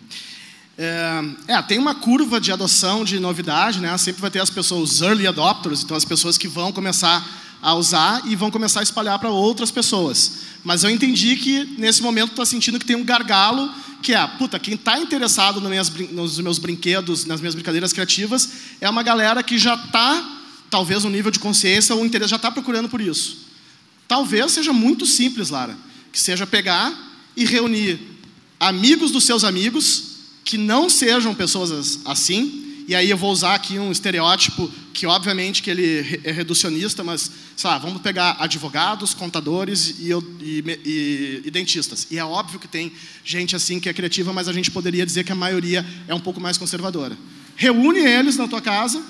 É, é, tem uma curva de adoção de novidade, né? Sempre vai ter as pessoas, early adopters, então as pessoas que vão começar a usar e vão começar a espalhar para outras pessoas. Mas eu entendi que nesse momento está sentindo que tem um gargalo, que é, puta, quem está interessado nos meus, nos meus brinquedos, nas minhas brincadeiras criativas, é uma galera que já está talvez um nível de consciência ou interesse já está procurando por isso. Talvez seja muito simples, Lara, que seja pegar e reunir amigos dos seus amigos que não sejam pessoas assim. E aí eu vou usar aqui um estereótipo que obviamente que ele é reducionista, mas sei lá, vamos pegar advogados, contadores e, e, e, e dentistas. E é óbvio que tem gente assim que é criativa, mas a gente poderia dizer que a maioria é um pouco mais conservadora. Reúne eles na tua casa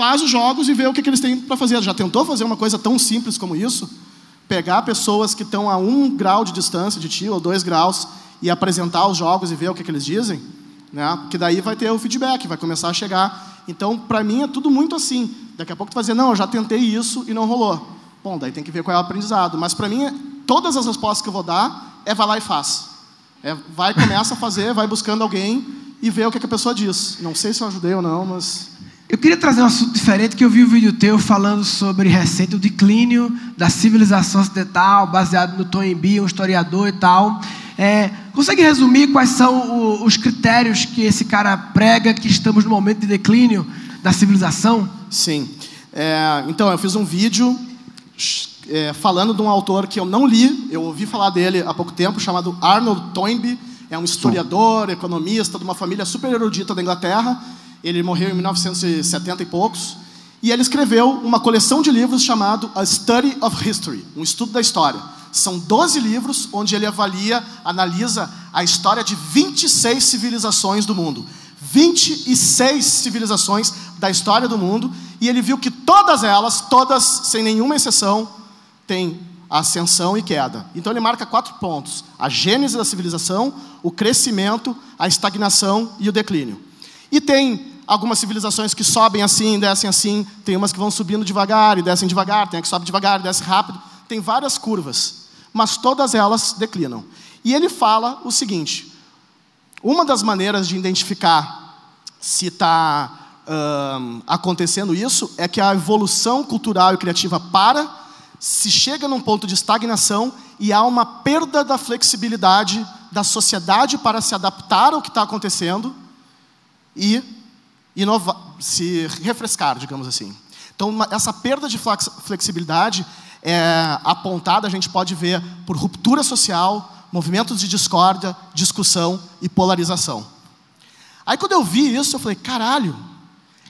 faz os jogos e vê o que, que eles têm para fazer. Já tentou fazer uma coisa tão simples como isso? Pegar pessoas que estão a um grau de distância de ti, ou dois graus, e apresentar os jogos e ver o que, que eles dizem? Né? Porque daí vai ter o feedback, vai começar a chegar. Então, para mim, é tudo muito assim. Daqui a pouco tu vai dizer, não, eu já tentei isso e não rolou. Bom, daí tem que ver qual é o aprendizado. Mas para mim, todas as respostas que eu vou dar é vai lá e faz. É, vai, começa a fazer, vai buscando alguém e vê o que, que a pessoa diz. Não sei se eu ajudei ou não, mas eu queria trazer um assunto diferente, que eu vi um vídeo teu falando sobre recente o declínio da civilização ocidental, baseado no Toynbee, um historiador e tal. É, consegue resumir quais são os critérios que esse cara prega que estamos no momento de declínio da civilização? Sim. É, então, eu fiz um vídeo é, falando de um autor que eu não li, eu ouvi falar dele há pouco tempo, chamado Arnold Toynbee. É um historiador, economista de uma família super erudita da Inglaterra ele morreu em 1970 e poucos. E ele escreveu uma coleção de livros chamado A Study of History, um estudo da história. São 12 livros onde ele avalia, analisa a história de 26 civilizações do mundo. 26 civilizações da história do mundo, e ele viu que todas elas, todas, sem nenhuma exceção, têm ascensão e queda. Então ele marca quatro pontos: a gênese da civilização, o crescimento, a estagnação e o declínio. E tem algumas civilizações que sobem assim, descem assim, tem umas que vão subindo devagar e descem devagar, tem a que sobe devagar desce rápido, tem várias curvas, mas todas elas declinam. E ele fala o seguinte: uma das maneiras de identificar se está acontecendo isso é que a evolução cultural e criativa para, se chega num ponto de estagnação e há uma perda da flexibilidade da sociedade para se adaptar ao que está acontecendo e inovar, se refrescar, digamos assim. Então, essa perda de flex- flexibilidade é apontada, a gente pode ver por ruptura social, movimentos de discórdia, discussão e polarização. Aí, quando eu vi isso, eu falei: caralho.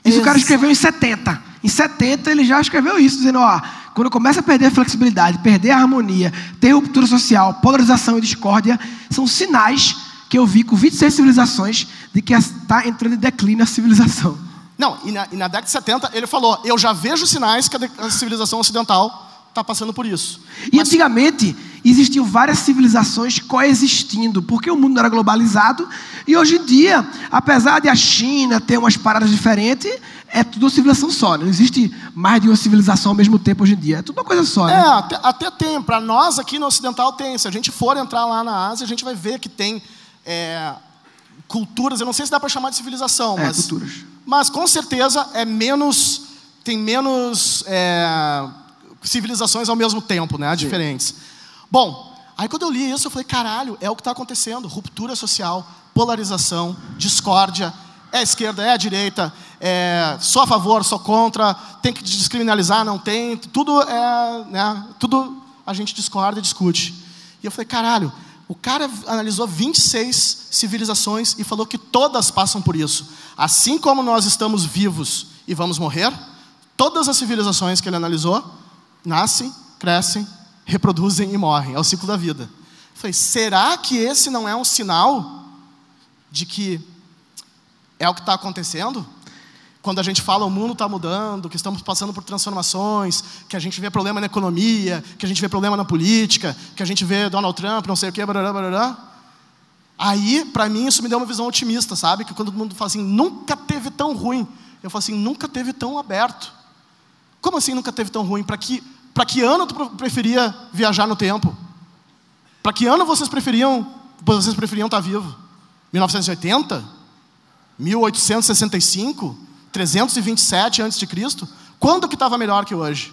Isso o cara ex- escreveu em 70. Em 70 ele já escreveu isso, dizendo, ó, quando começa a perder a flexibilidade, perder a harmonia, ter ruptura social, polarização e discórdia, são sinais que eu vi com 26 civilizações de que está entrando em declínio a civilização. Não, e na, e na década de 70 ele falou: eu já vejo sinais que a, civilização ocidental está passando por isso. E antigamente existiam várias civilizações coexistindo, porque o mundo não era globalizado. E hoje em dia, apesar de a China ter umas paradas diferentes, é tudo uma civilização só. Não existe mais de uma civilização ao mesmo tempo hoje em dia. É tudo uma coisa só. É, Né? até, até tem. Para nós aqui no Ocidental tem. Se a gente for entrar lá na Ásia, a gente vai ver que tem é, culturas. Eu não sei se dá para chamar de civilização, É, mas, culturas. mas com certeza é menos. Tem menos é, civilizações ao mesmo tempo, né? Diferentes. Bom, aí quando eu li isso, eu falei: caralho, é o que está acontecendo. Ruptura social, polarização, discórdia. É a esquerda, é a direita, é, sou a favor, sou contra, tem que descriminalizar, não tem, tudo é, né, tudo a gente discorda e discute. E eu falei, caralho, o cara analisou 26 civilizações e falou que todas passam por isso. Assim como nós estamos vivos e vamos morrer, todas as civilizações que ele analisou nascem, crescem, reproduzem e morrem. É o ciclo da vida. Eu falei, será que esse não é um sinal de que é o que está acontecendo? Quando a gente fala o mundo está mudando, que estamos passando por transformações, que a gente vê problema na economia, que a gente vê problema na política, que a gente vê Donald Trump, não sei o quê, barará, barará. Aí, para mim, isso me deu uma visão otimista, sabe? Que quando todo mundo fala assim, nunca teve tão ruim. Eu falo assim, nunca teve tão aberto. Como assim nunca teve tão ruim? Para que, pra que ano tu preferia viajar no tempo? Para que ano vocês preferiam, vocês preferiam estar vivo? 1980? 1865? 327 a.C.? Quando que estava melhor que hoje?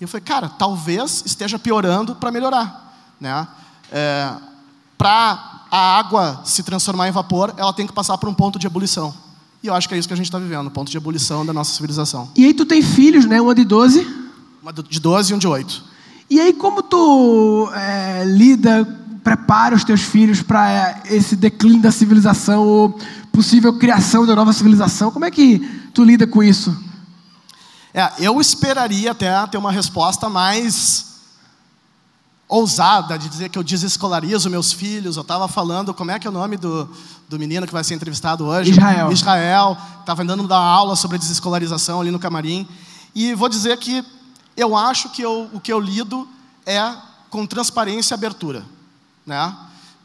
E eu falei, cara, talvez esteja piorando para melhorar. Né? É, para a água se transformar em vapor, ela tem que passar por um ponto de ebulição. E eu acho que é isso que a gente está vivendo, um ponto de ebulição da nossa civilização. E aí tu tem filhos, né? Uma de 12. Uma de 12 e um de 8. E aí como tu é, lida, prepara os teus filhos para esse declínio da civilização ou possível criação da nova civilização? Como é que tu lida com isso? É, eu esperaria até ter uma resposta mais ousada de dizer que eu desescolarizo meus filhos. Eu estava falando, como é que é o nome do, do menino que vai ser entrevistado hoje? Israel. Israel. Estava andando dar aula sobre a desescolarização ali no camarim. E vou dizer que eu acho que eu, o que eu lido é com transparência e abertura. Né?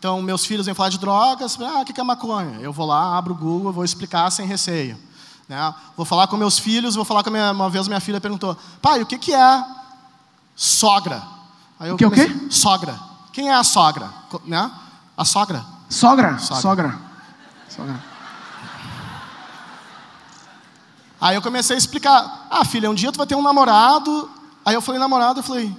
Então, meus filhos vêm falar de drogas, ah, o que é maconha? Eu vou lá, abro o Google, vou explicar sem receio. Né? Vou falar com meus filhos, vou falar com a minha, uma vez minha filha perguntou, pai, o que, que é sogra? Aí eu O que é o quê? Sogra. Quem é a sogra? Né? A sogra. Sogra? Sogra. Sogra. Sogra. Aí eu comecei a explicar, ah, filha, um dia tu vai ter um namorado. Aí eu falei namorado, eu falei,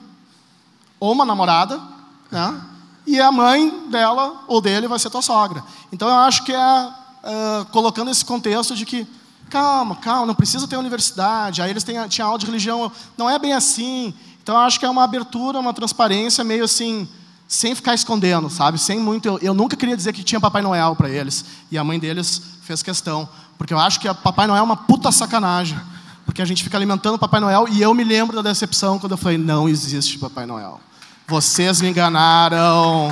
ou uma namorada, né? E a mãe dela ou dele vai ser tua sogra. Então eu acho que é ah, colocando esse contexto de que calma, calma, não precisa ter universidade. Aí eles têm, tinham aula de religião, não é bem assim. Então eu acho que é uma abertura, uma transparência meio assim, sem ficar escondendo, sabe? Sem muito. Eu, eu nunca queria dizer que tinha Papai Noel para eles. E a mãe deles fez questão. Porque eu acho que Papai Noel é uma puta sacanagem. Porque a gente fica alimentando Papai Noel e eu me lembro da decepção quando eu falei: não existe Papai Noel. Vocês me enganaram.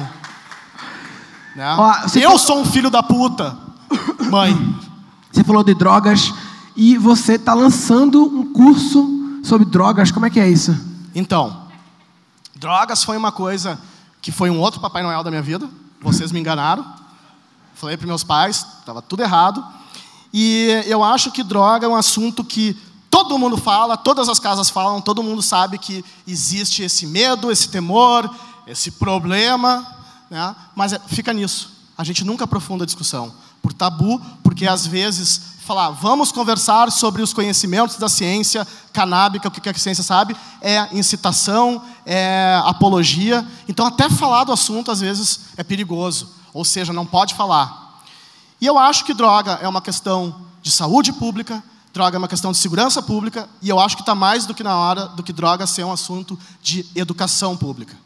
Né? Ó, Eu fa- sou um filho da puta. Mãe. Você falou de drogas e você está lançando um curso sobre drogas. Como é que é isso? Então, drogas foi uma coisa que foi um outro Papai Noel da minha vida. Vocês me enganaram. Falei para meus pais, estava tudo errado. E eu acho que droga é um assunto que todo mundo fala, todas as casas falam, todo mundo sabe que existe esse medo, esse temor, esse problema, né? mas é- fica nisso. A gente nunca aprofunda a discussão. Por tabu, porque às vezes falar, vamos conversar sobre os conhecimentos da ciência canábica, o que a ciência sabe, é incitação, é apologia. Então, até falar do assunto, às vezes, é perigoso. Ou seja, não pode falar. E eu acho que droga é uma questão de saúde pública, droga é uma questão de segurança pública, e eu acho que está mais do que na hora do que droga ser um assunto de educação pública.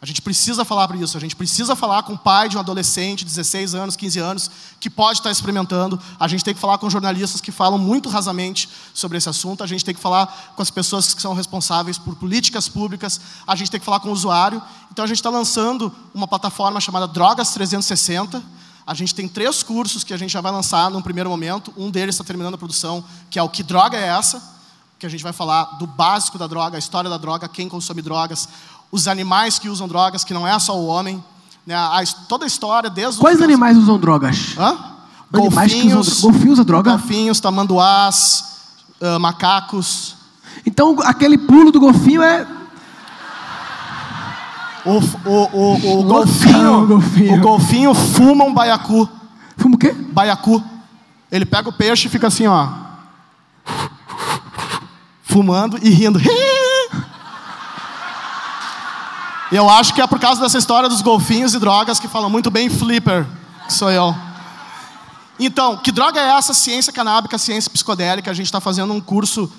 A gente precisa falar para isso, a gente precisa falar com o pai de um adolescente de 16 anos, 15 anos, que pode estar experimentando. A gente tem que falar com jornalistas que falam muito rasamente sobre esse assunto. A gente tem que falar com as pessoas que são responsáveis por políticas públicas. A gente tem que falar com o usuário. Então a gente está lançando uma plataforma chamada Drogas 360. A gente tem três cursos que a gente já vai lançar num primeiro momento. Um deles está terminando a produção, que é o Que Droga é Essa? Que a gente vai falar do básico da droga, a história da droga, quem consome drogas, os animais que usam drogas, que não é só o homem. Né? A toda a história, desde Quais animais usam drogas? Hã? Animais que usam Golfinhos, usa droga? Golfinhos, tamanduás, ah, macacos. Então, aquele pulo do golfinho é. O, o, o, golfinho, [laughs] golfinho. o golfinho fuma um baiacu. Fuma o quê? Baiacu. Ele pega o peixe e fica assim, ó. Fumando e rindo. [laughs] Eu acho que é por causa dessa história dos golfinhos e drogas que falam muito bem Flipper, que sou eu. Então, que droga é essa? Ciência canábica, ciência psicodélica. A gente está fazendo um curso,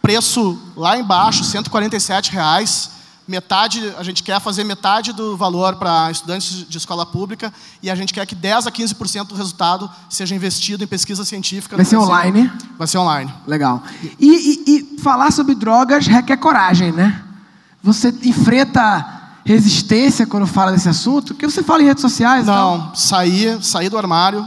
preço lá embaixo, 147 reais. Metade, a gente quer fazer metade do valor para estudantes de escola pública e a gente quer que 10 a 15% do resultado seja investido em pesquisa científica. Vai ser Brasil. online? Vai ser online. Legal. E, e- e falar sobre drogas requer coragem, né? Você enfrenta resistência quando fala desse assunto? Porque você fala em redes sociais. Não, saí, saí do armário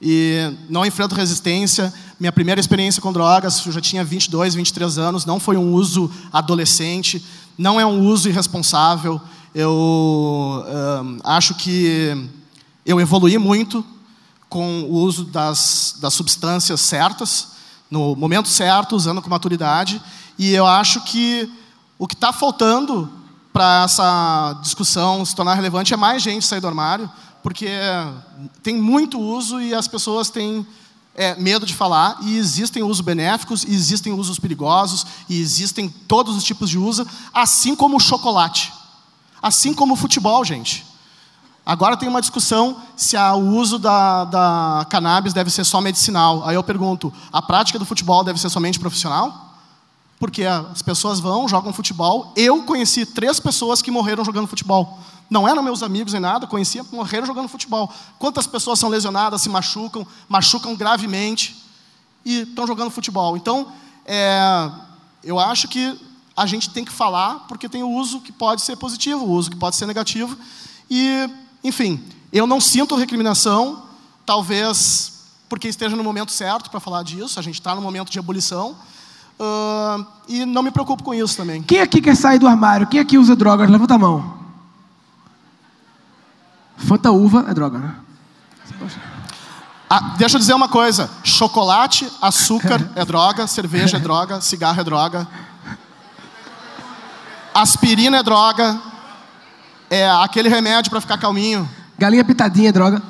e não enfrento resistência. Minha primeira experiência com drogas, eu já tinha 22, 23 anos, não foi um uso adolescente, não é um uso irresponsável. Eu ahn, acho que eu evoluí muito com o uso das, das substâncias certas, no momento certo, usando com maturidade. E eu acho que o que está faltando para essa discussão se tornar relevante é mais gente sair do armário, porque tem muito uso e as pessoas têm é, medo de falar, e existem usos benéficos, e existem usos perigosos, e existem todos os tipos de uso, assim como o chocolate, assim como o futebol, gente. Agora tem uma discussão se o uso da, da cannabis deve ser só medicinal. Aí eu pergunto, a prática do futebol deve ser somente profissional? Porque as pessoas vão, jogam futebol. Eu conheci três pessoas que morreram jogando futebol. Não eram meus amigos nem nada, conhecia, morreram jogando futebol. Quantas pessoas são lesionadas, se machucam, machucam gravemente e estão jogando futebol. Então, é, eu acho que a gente tem que falar, porque tem o uso que pode ser positivo, o uso que pode ser negativo. E, enfim, eu não sinto recriminação, talvez porque esteja no momento certo para falar disso, a gente está no momento de ebulição. Ah, e não me preocupo com isso também. Quem aqui quer sair do armário? Quem aqui usa drogas? Levanta a mão. Fanta uva é droga, né? Ah, deixa eu dizer uma coisa: chocolate, açúcar é droga, cerveja é droga, cigarro é droga, aspirina é droga, é aquele remédio para ficar calminho. Galinha pitadinha é droga.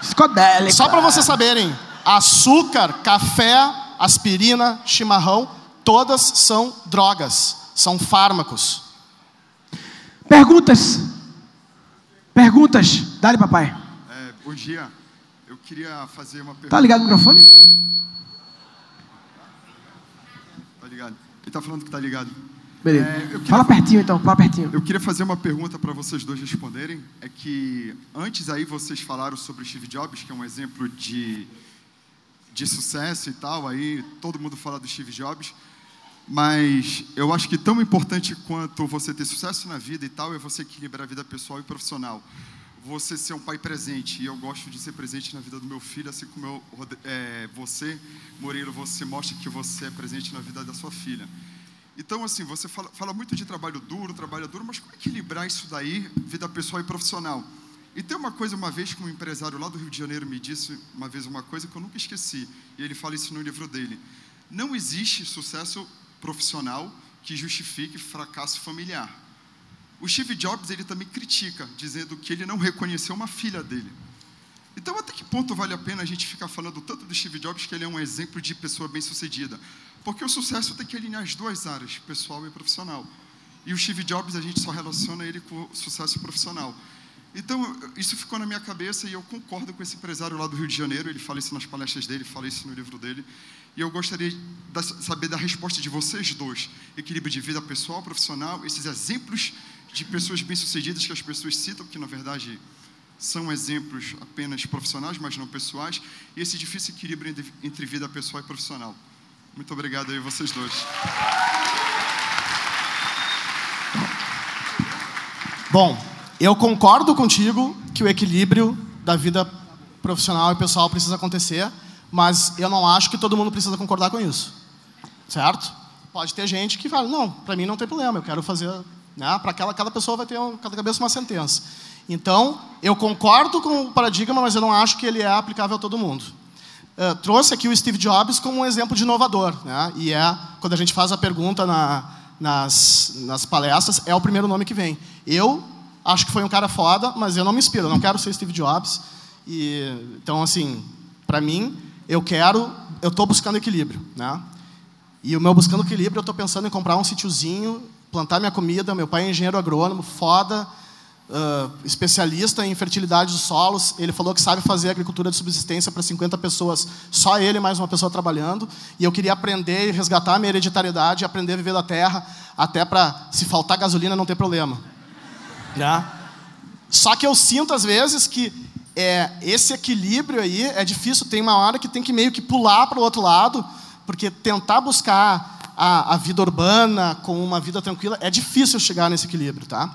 Psicodélica. Só para vocês saberem: açúcar, café, aspirina, chimarrão, todas são drogas, são fármacos. Perguntas. Perguntas. Dá-lhe, papai. É, bom dia. Eu queria fazer uma pergunta. Tá ligado o microfone? Tá ligado. Ele tá falando que tá ligado. Beleza. É, queria- Fala pertinho então, fala pertinho. Eu queria fazer uma pergunta para vocês dois responderem. É que antes aí vocês falaram sobre Steve Jobs, que é um exemplo de, de sucesso e tal. Aí todo mundo fala do Steve Jobs. Mas eu acho que tão importante quanto você ter sucesso na vida e tal é você equilibrar a vida pessoal e profissional. Você ser um pai presente, e eu gosto de ser presente na vida do meu filho, assim como eu, é, você, Moreira, você mostra que você é presente na vida da sua filha. Então, assim, você fala, fala muito de trabalho duro, trabalho duro, mas como equilibrar isso daí, vida pessoal e profissional? E tem uma coisa, uma vez que um empresário lá do Rio de Janeiro me disse uma vez uma coisa que eu nunca esqueci, e ele fala isso no livro dele. Não existe sucesso profissional que justifique fracasso familiar. O Steve Jobs ele também critica, dizendo que ele não reconheceu uma filha dele. Então, até que ponto vale a pena a gente ficar falando tanto do Steve Jobs que ele é um exemplo de pessoa bem-sucedida? Porque o sucesso tem que alinhar as duas áreas, pessoal e profissional. E o Steve Jobs, a gente só relaciona ele com o sucesso profissional. Então, isso ficou na minha cabeça e eu concordo com esse empresário lá do Rio de Janeiro. Ele fala isso nas palestras dele, fala isso no livro dele. E eu gostaria de saber da resposta de vocês dois: equilíbrio de vida pessoal, profissional, esses exemplos de pessoas bem-sucedidas que as pessoas citam, que na verdade são exemplos apenas profissionais, mas não pessoais, e esse difícil equilíbrio entre- vida pessoal e profissional. Muito obrigado aí, vocês dois. Bom, eu concordo contigo que o equilíbrio da vida profissional e pessoal precisa acontecer, mas eu não acho que todo mundo precisa concordar com isso. Certo? Pode ter gente que fala, não, para mim não tem problema, eu quero fazer, né? Para aquela cada pessoa vai ter um, cada cabeça uma sentença. Então, eu concordo com o paradigma, mas eu não acho que ele é aplicável a todo mundo. Eh, trouxe aqui o Steve Jobs como um exemplo de inovador, né? E é quando a gente faz a pergunta na, nas, nas palestras, é o primeiro nome que vem. Eu acho que foi um cara foda, mas eu não me inspiro, eu não quero ser Steve Jobs. E então assim, para mim, eu quero, eu estou buscando equilíbrio, né? E o meu buscando equilíbrio, eu estou pensando em comprar um sítiozinho, plantar minha comida. Meu pai é engenheiro agrônomo, foda, ah, especialista em fertilidade dos solos. Ele falou que sabe fazer agricultura de subsistência para 50 pessoas, só ele mais uma pessoa trabalhando. E eu queria aprender e resgatar a minha hereditariedade, aprender a viver da terra, até para, se faltar gasolina, não ter problema. Né? Só que eu sinto, às vezes, que é, esse equilíbrio aí é difícil. Tem uma hora que tem que meio que pular para o outro lado, porque tentar buscar a, a vida urbana com uma vida tranquila é difícil chegar nesse equilíbrio, tá?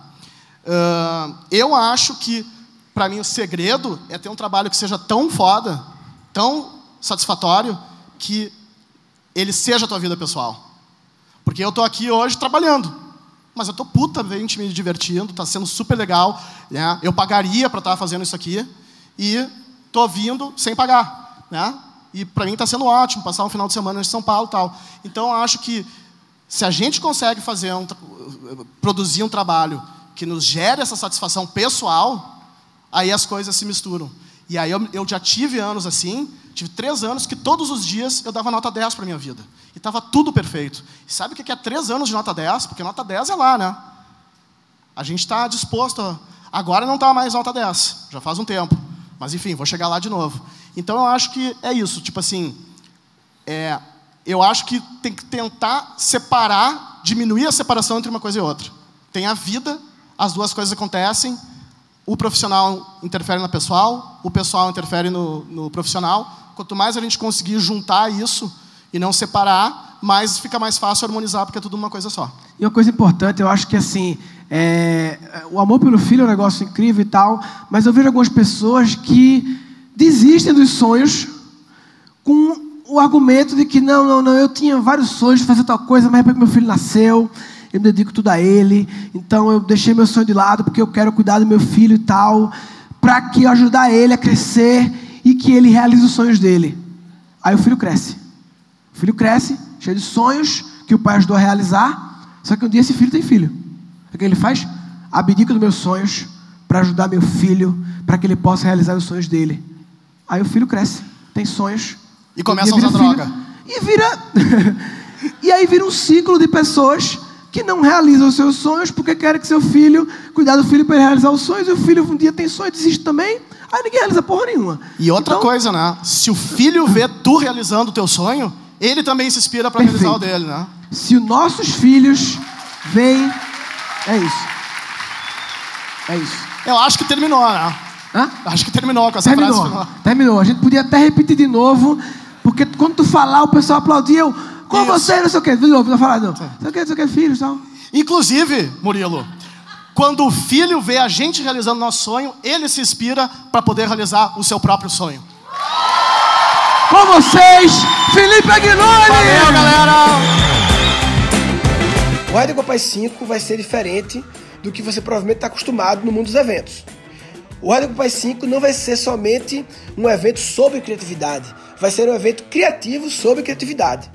Ah, eu acho que, para mim, o segredo é ter um trabalho que seja tão foda, tão satisfatório, que ele seja a tua vida pessoal. Porque eu tô aqui hoje trabalhando, mas eu tô putamente me divertindo, tá sendo super legal, né? Eu pagaria para estar fazendo isso aqui e tô vindo sem pagar, né? E para mim tá sendo ótimo passar um final de semana em São Paulo, tal. Então eu acho que se a gente consegue fazer um, produzir um trabalho que nos gere essa satisfação pessoal, aí as coisas se misturam. E aí eu, eu já tive anos assim, tive três anos que todos os dias eu dava nota 10 para minha vida. E estava tudo perfeito. E sabe o que é três anos de nota 10? Porque nota 10 é lá, né? A gente está disposto. A... Agora não está mais nota 10, já faz um tempo. Mas enfim, vou chegar lá de novo. Então eu acho que é isso. Tipo assim, é, eu acho que tem que tentar separar, diminuir a separação entre uma coisa e outra. Tem a vida, as duas coisas acontecem. O profissional interfere na pessoal, o pessoal interfere no, no profissional. Quanto mais a gente conseguir juntar isso e não separar, mais fica mais fácil harmonizar, porque é tudo uma coisa só. E uma coisa importante, eu acho que assim, é, o amor pelo filho é um negócio incrível e tal, mas eu vejo algumas pessoas que desistem dos sonhos com o argumento de que não, não, não, eu tinha vários sonhos de fazer tal coisa, mas depois que meu filho nasceu, eu me dedico tudo a ele, então eu deixei meu sonho de lado porque eu quero cuidar do meu filho e tal, para que eu ajudar ele a crescer e que ele realize os sonhos dele. Aí o filho cresce. O filho cresce, cheio de sonhos que o pai ajudou a realizar, só que um dia esse filho tem filho. O que ele faz? Abdica dos meus sonhos para ajudar meu filho, para que ele possa realizar os sonhos dele. Aí o filho cresce, tem sonhos. E começa a usar filho, droga. E vira. [laughs] e aí vira um ciclo de pessoas que não realizam os seus sonhos porque querem que seu filho, cuidar do filho para ele realizar os sonhos, e o filho um dia tem sonho e desiste também. Aí ninguém realiza porra nenhuma. E outra Então- coisa, né? Se o filho vê tu realizando o teu sonho, ele também se inspira para realizar o dele, né? Se os nossos filhos veem. É isso. É isso. Eu acho que terminou, né? Hã? Acho que terminou com essa Terminou. frase final. Terminou. A gente podia até repetir de novo, porque quando tu falar, o pessoal aplaudia. Eu, Com Isso. você, não sei o quê. De novo, não falar, não. Não sei o quê, não sei o quê, filhos e tal. Inclusive, Murilo, quando o filho vê a gente realizando nosso sonho, ele se inspira para poder realizar o seu próprio sonho. Com vocês, Felipe Aguiloni! Valeu, galera! O Rádio Copai 5 vai ser diferente do que você provavelmente está acostumado no mundo dos eventos. O Rádio Copai 5 não vai ser somente um evento sobre criatividade, vai ser um evento criativo sobre criatividade.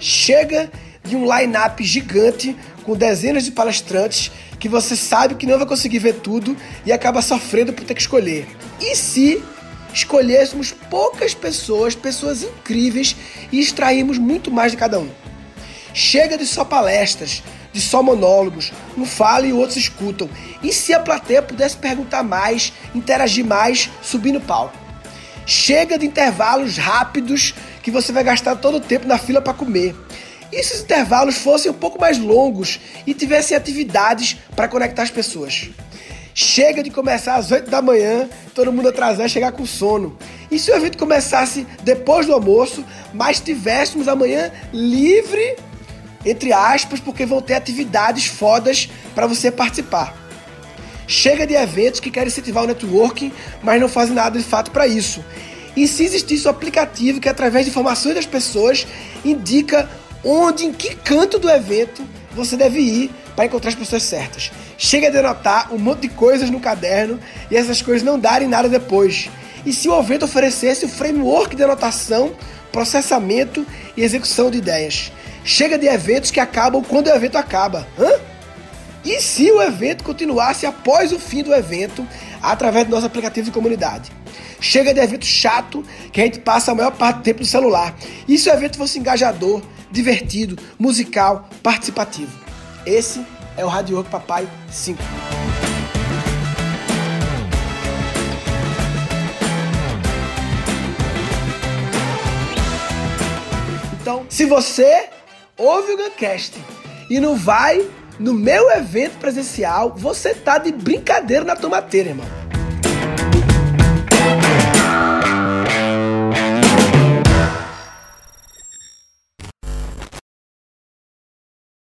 Chega de um line-up gigante com dezenas de palestrantes que você sabe que não vai conseguir ver tudo e acaba sofrendo por ter que escolher. E se escolhêssemos poucas pessoas, pessoas incríveis e extrairmos muito mais de cada um? Chega de só palestras, de só monólogos, um fala e outros escutam. E se a plateia pudesse perguntar mais, interagir mais, subir no palco? Chega de intervalos rápidos que você vai gastar todo o tempo na fila para comer. E se os intervalos fossem um pouco mais longos e tivessem atividades para conectar as pessoas? Chega de começar às 8 da manhã, todo mundo atrasar e chegar com sono. E se o evento começasse depois do almoço, mas tivéssemos amanhã livre, entre aspas, porque vão ter atividades fodas para você participar. Chega de eventos que querem incentivar o networking, mas não fazem nada de fato para isso. E se existisse um aplicativo que, através de informações das pessoas, indica onde, em que canto do evento você deve ir para encontrar as pessoas certas. Chega de anotar um monte de coisas no caderno e essas coisas não darem nada depois. E se o evento oferecesse o framework de anotação, processamento e execução de ideias? Chega de eventos que acabam quando o evento acaba. Hã? E se o evento continuasse após o fim do evento, através do nosso aplicativo de comunidade? Chega de evento chato que a gente passa a maior parte do tempo no celular. E se o evento fosse engajador, divertido, musical, participativo? Esse é o Radio Rock Papai 5. Então, se você ouve o Guncast e não vai no meu evento presencial, você tá de brincadeira na tomateira, irmão.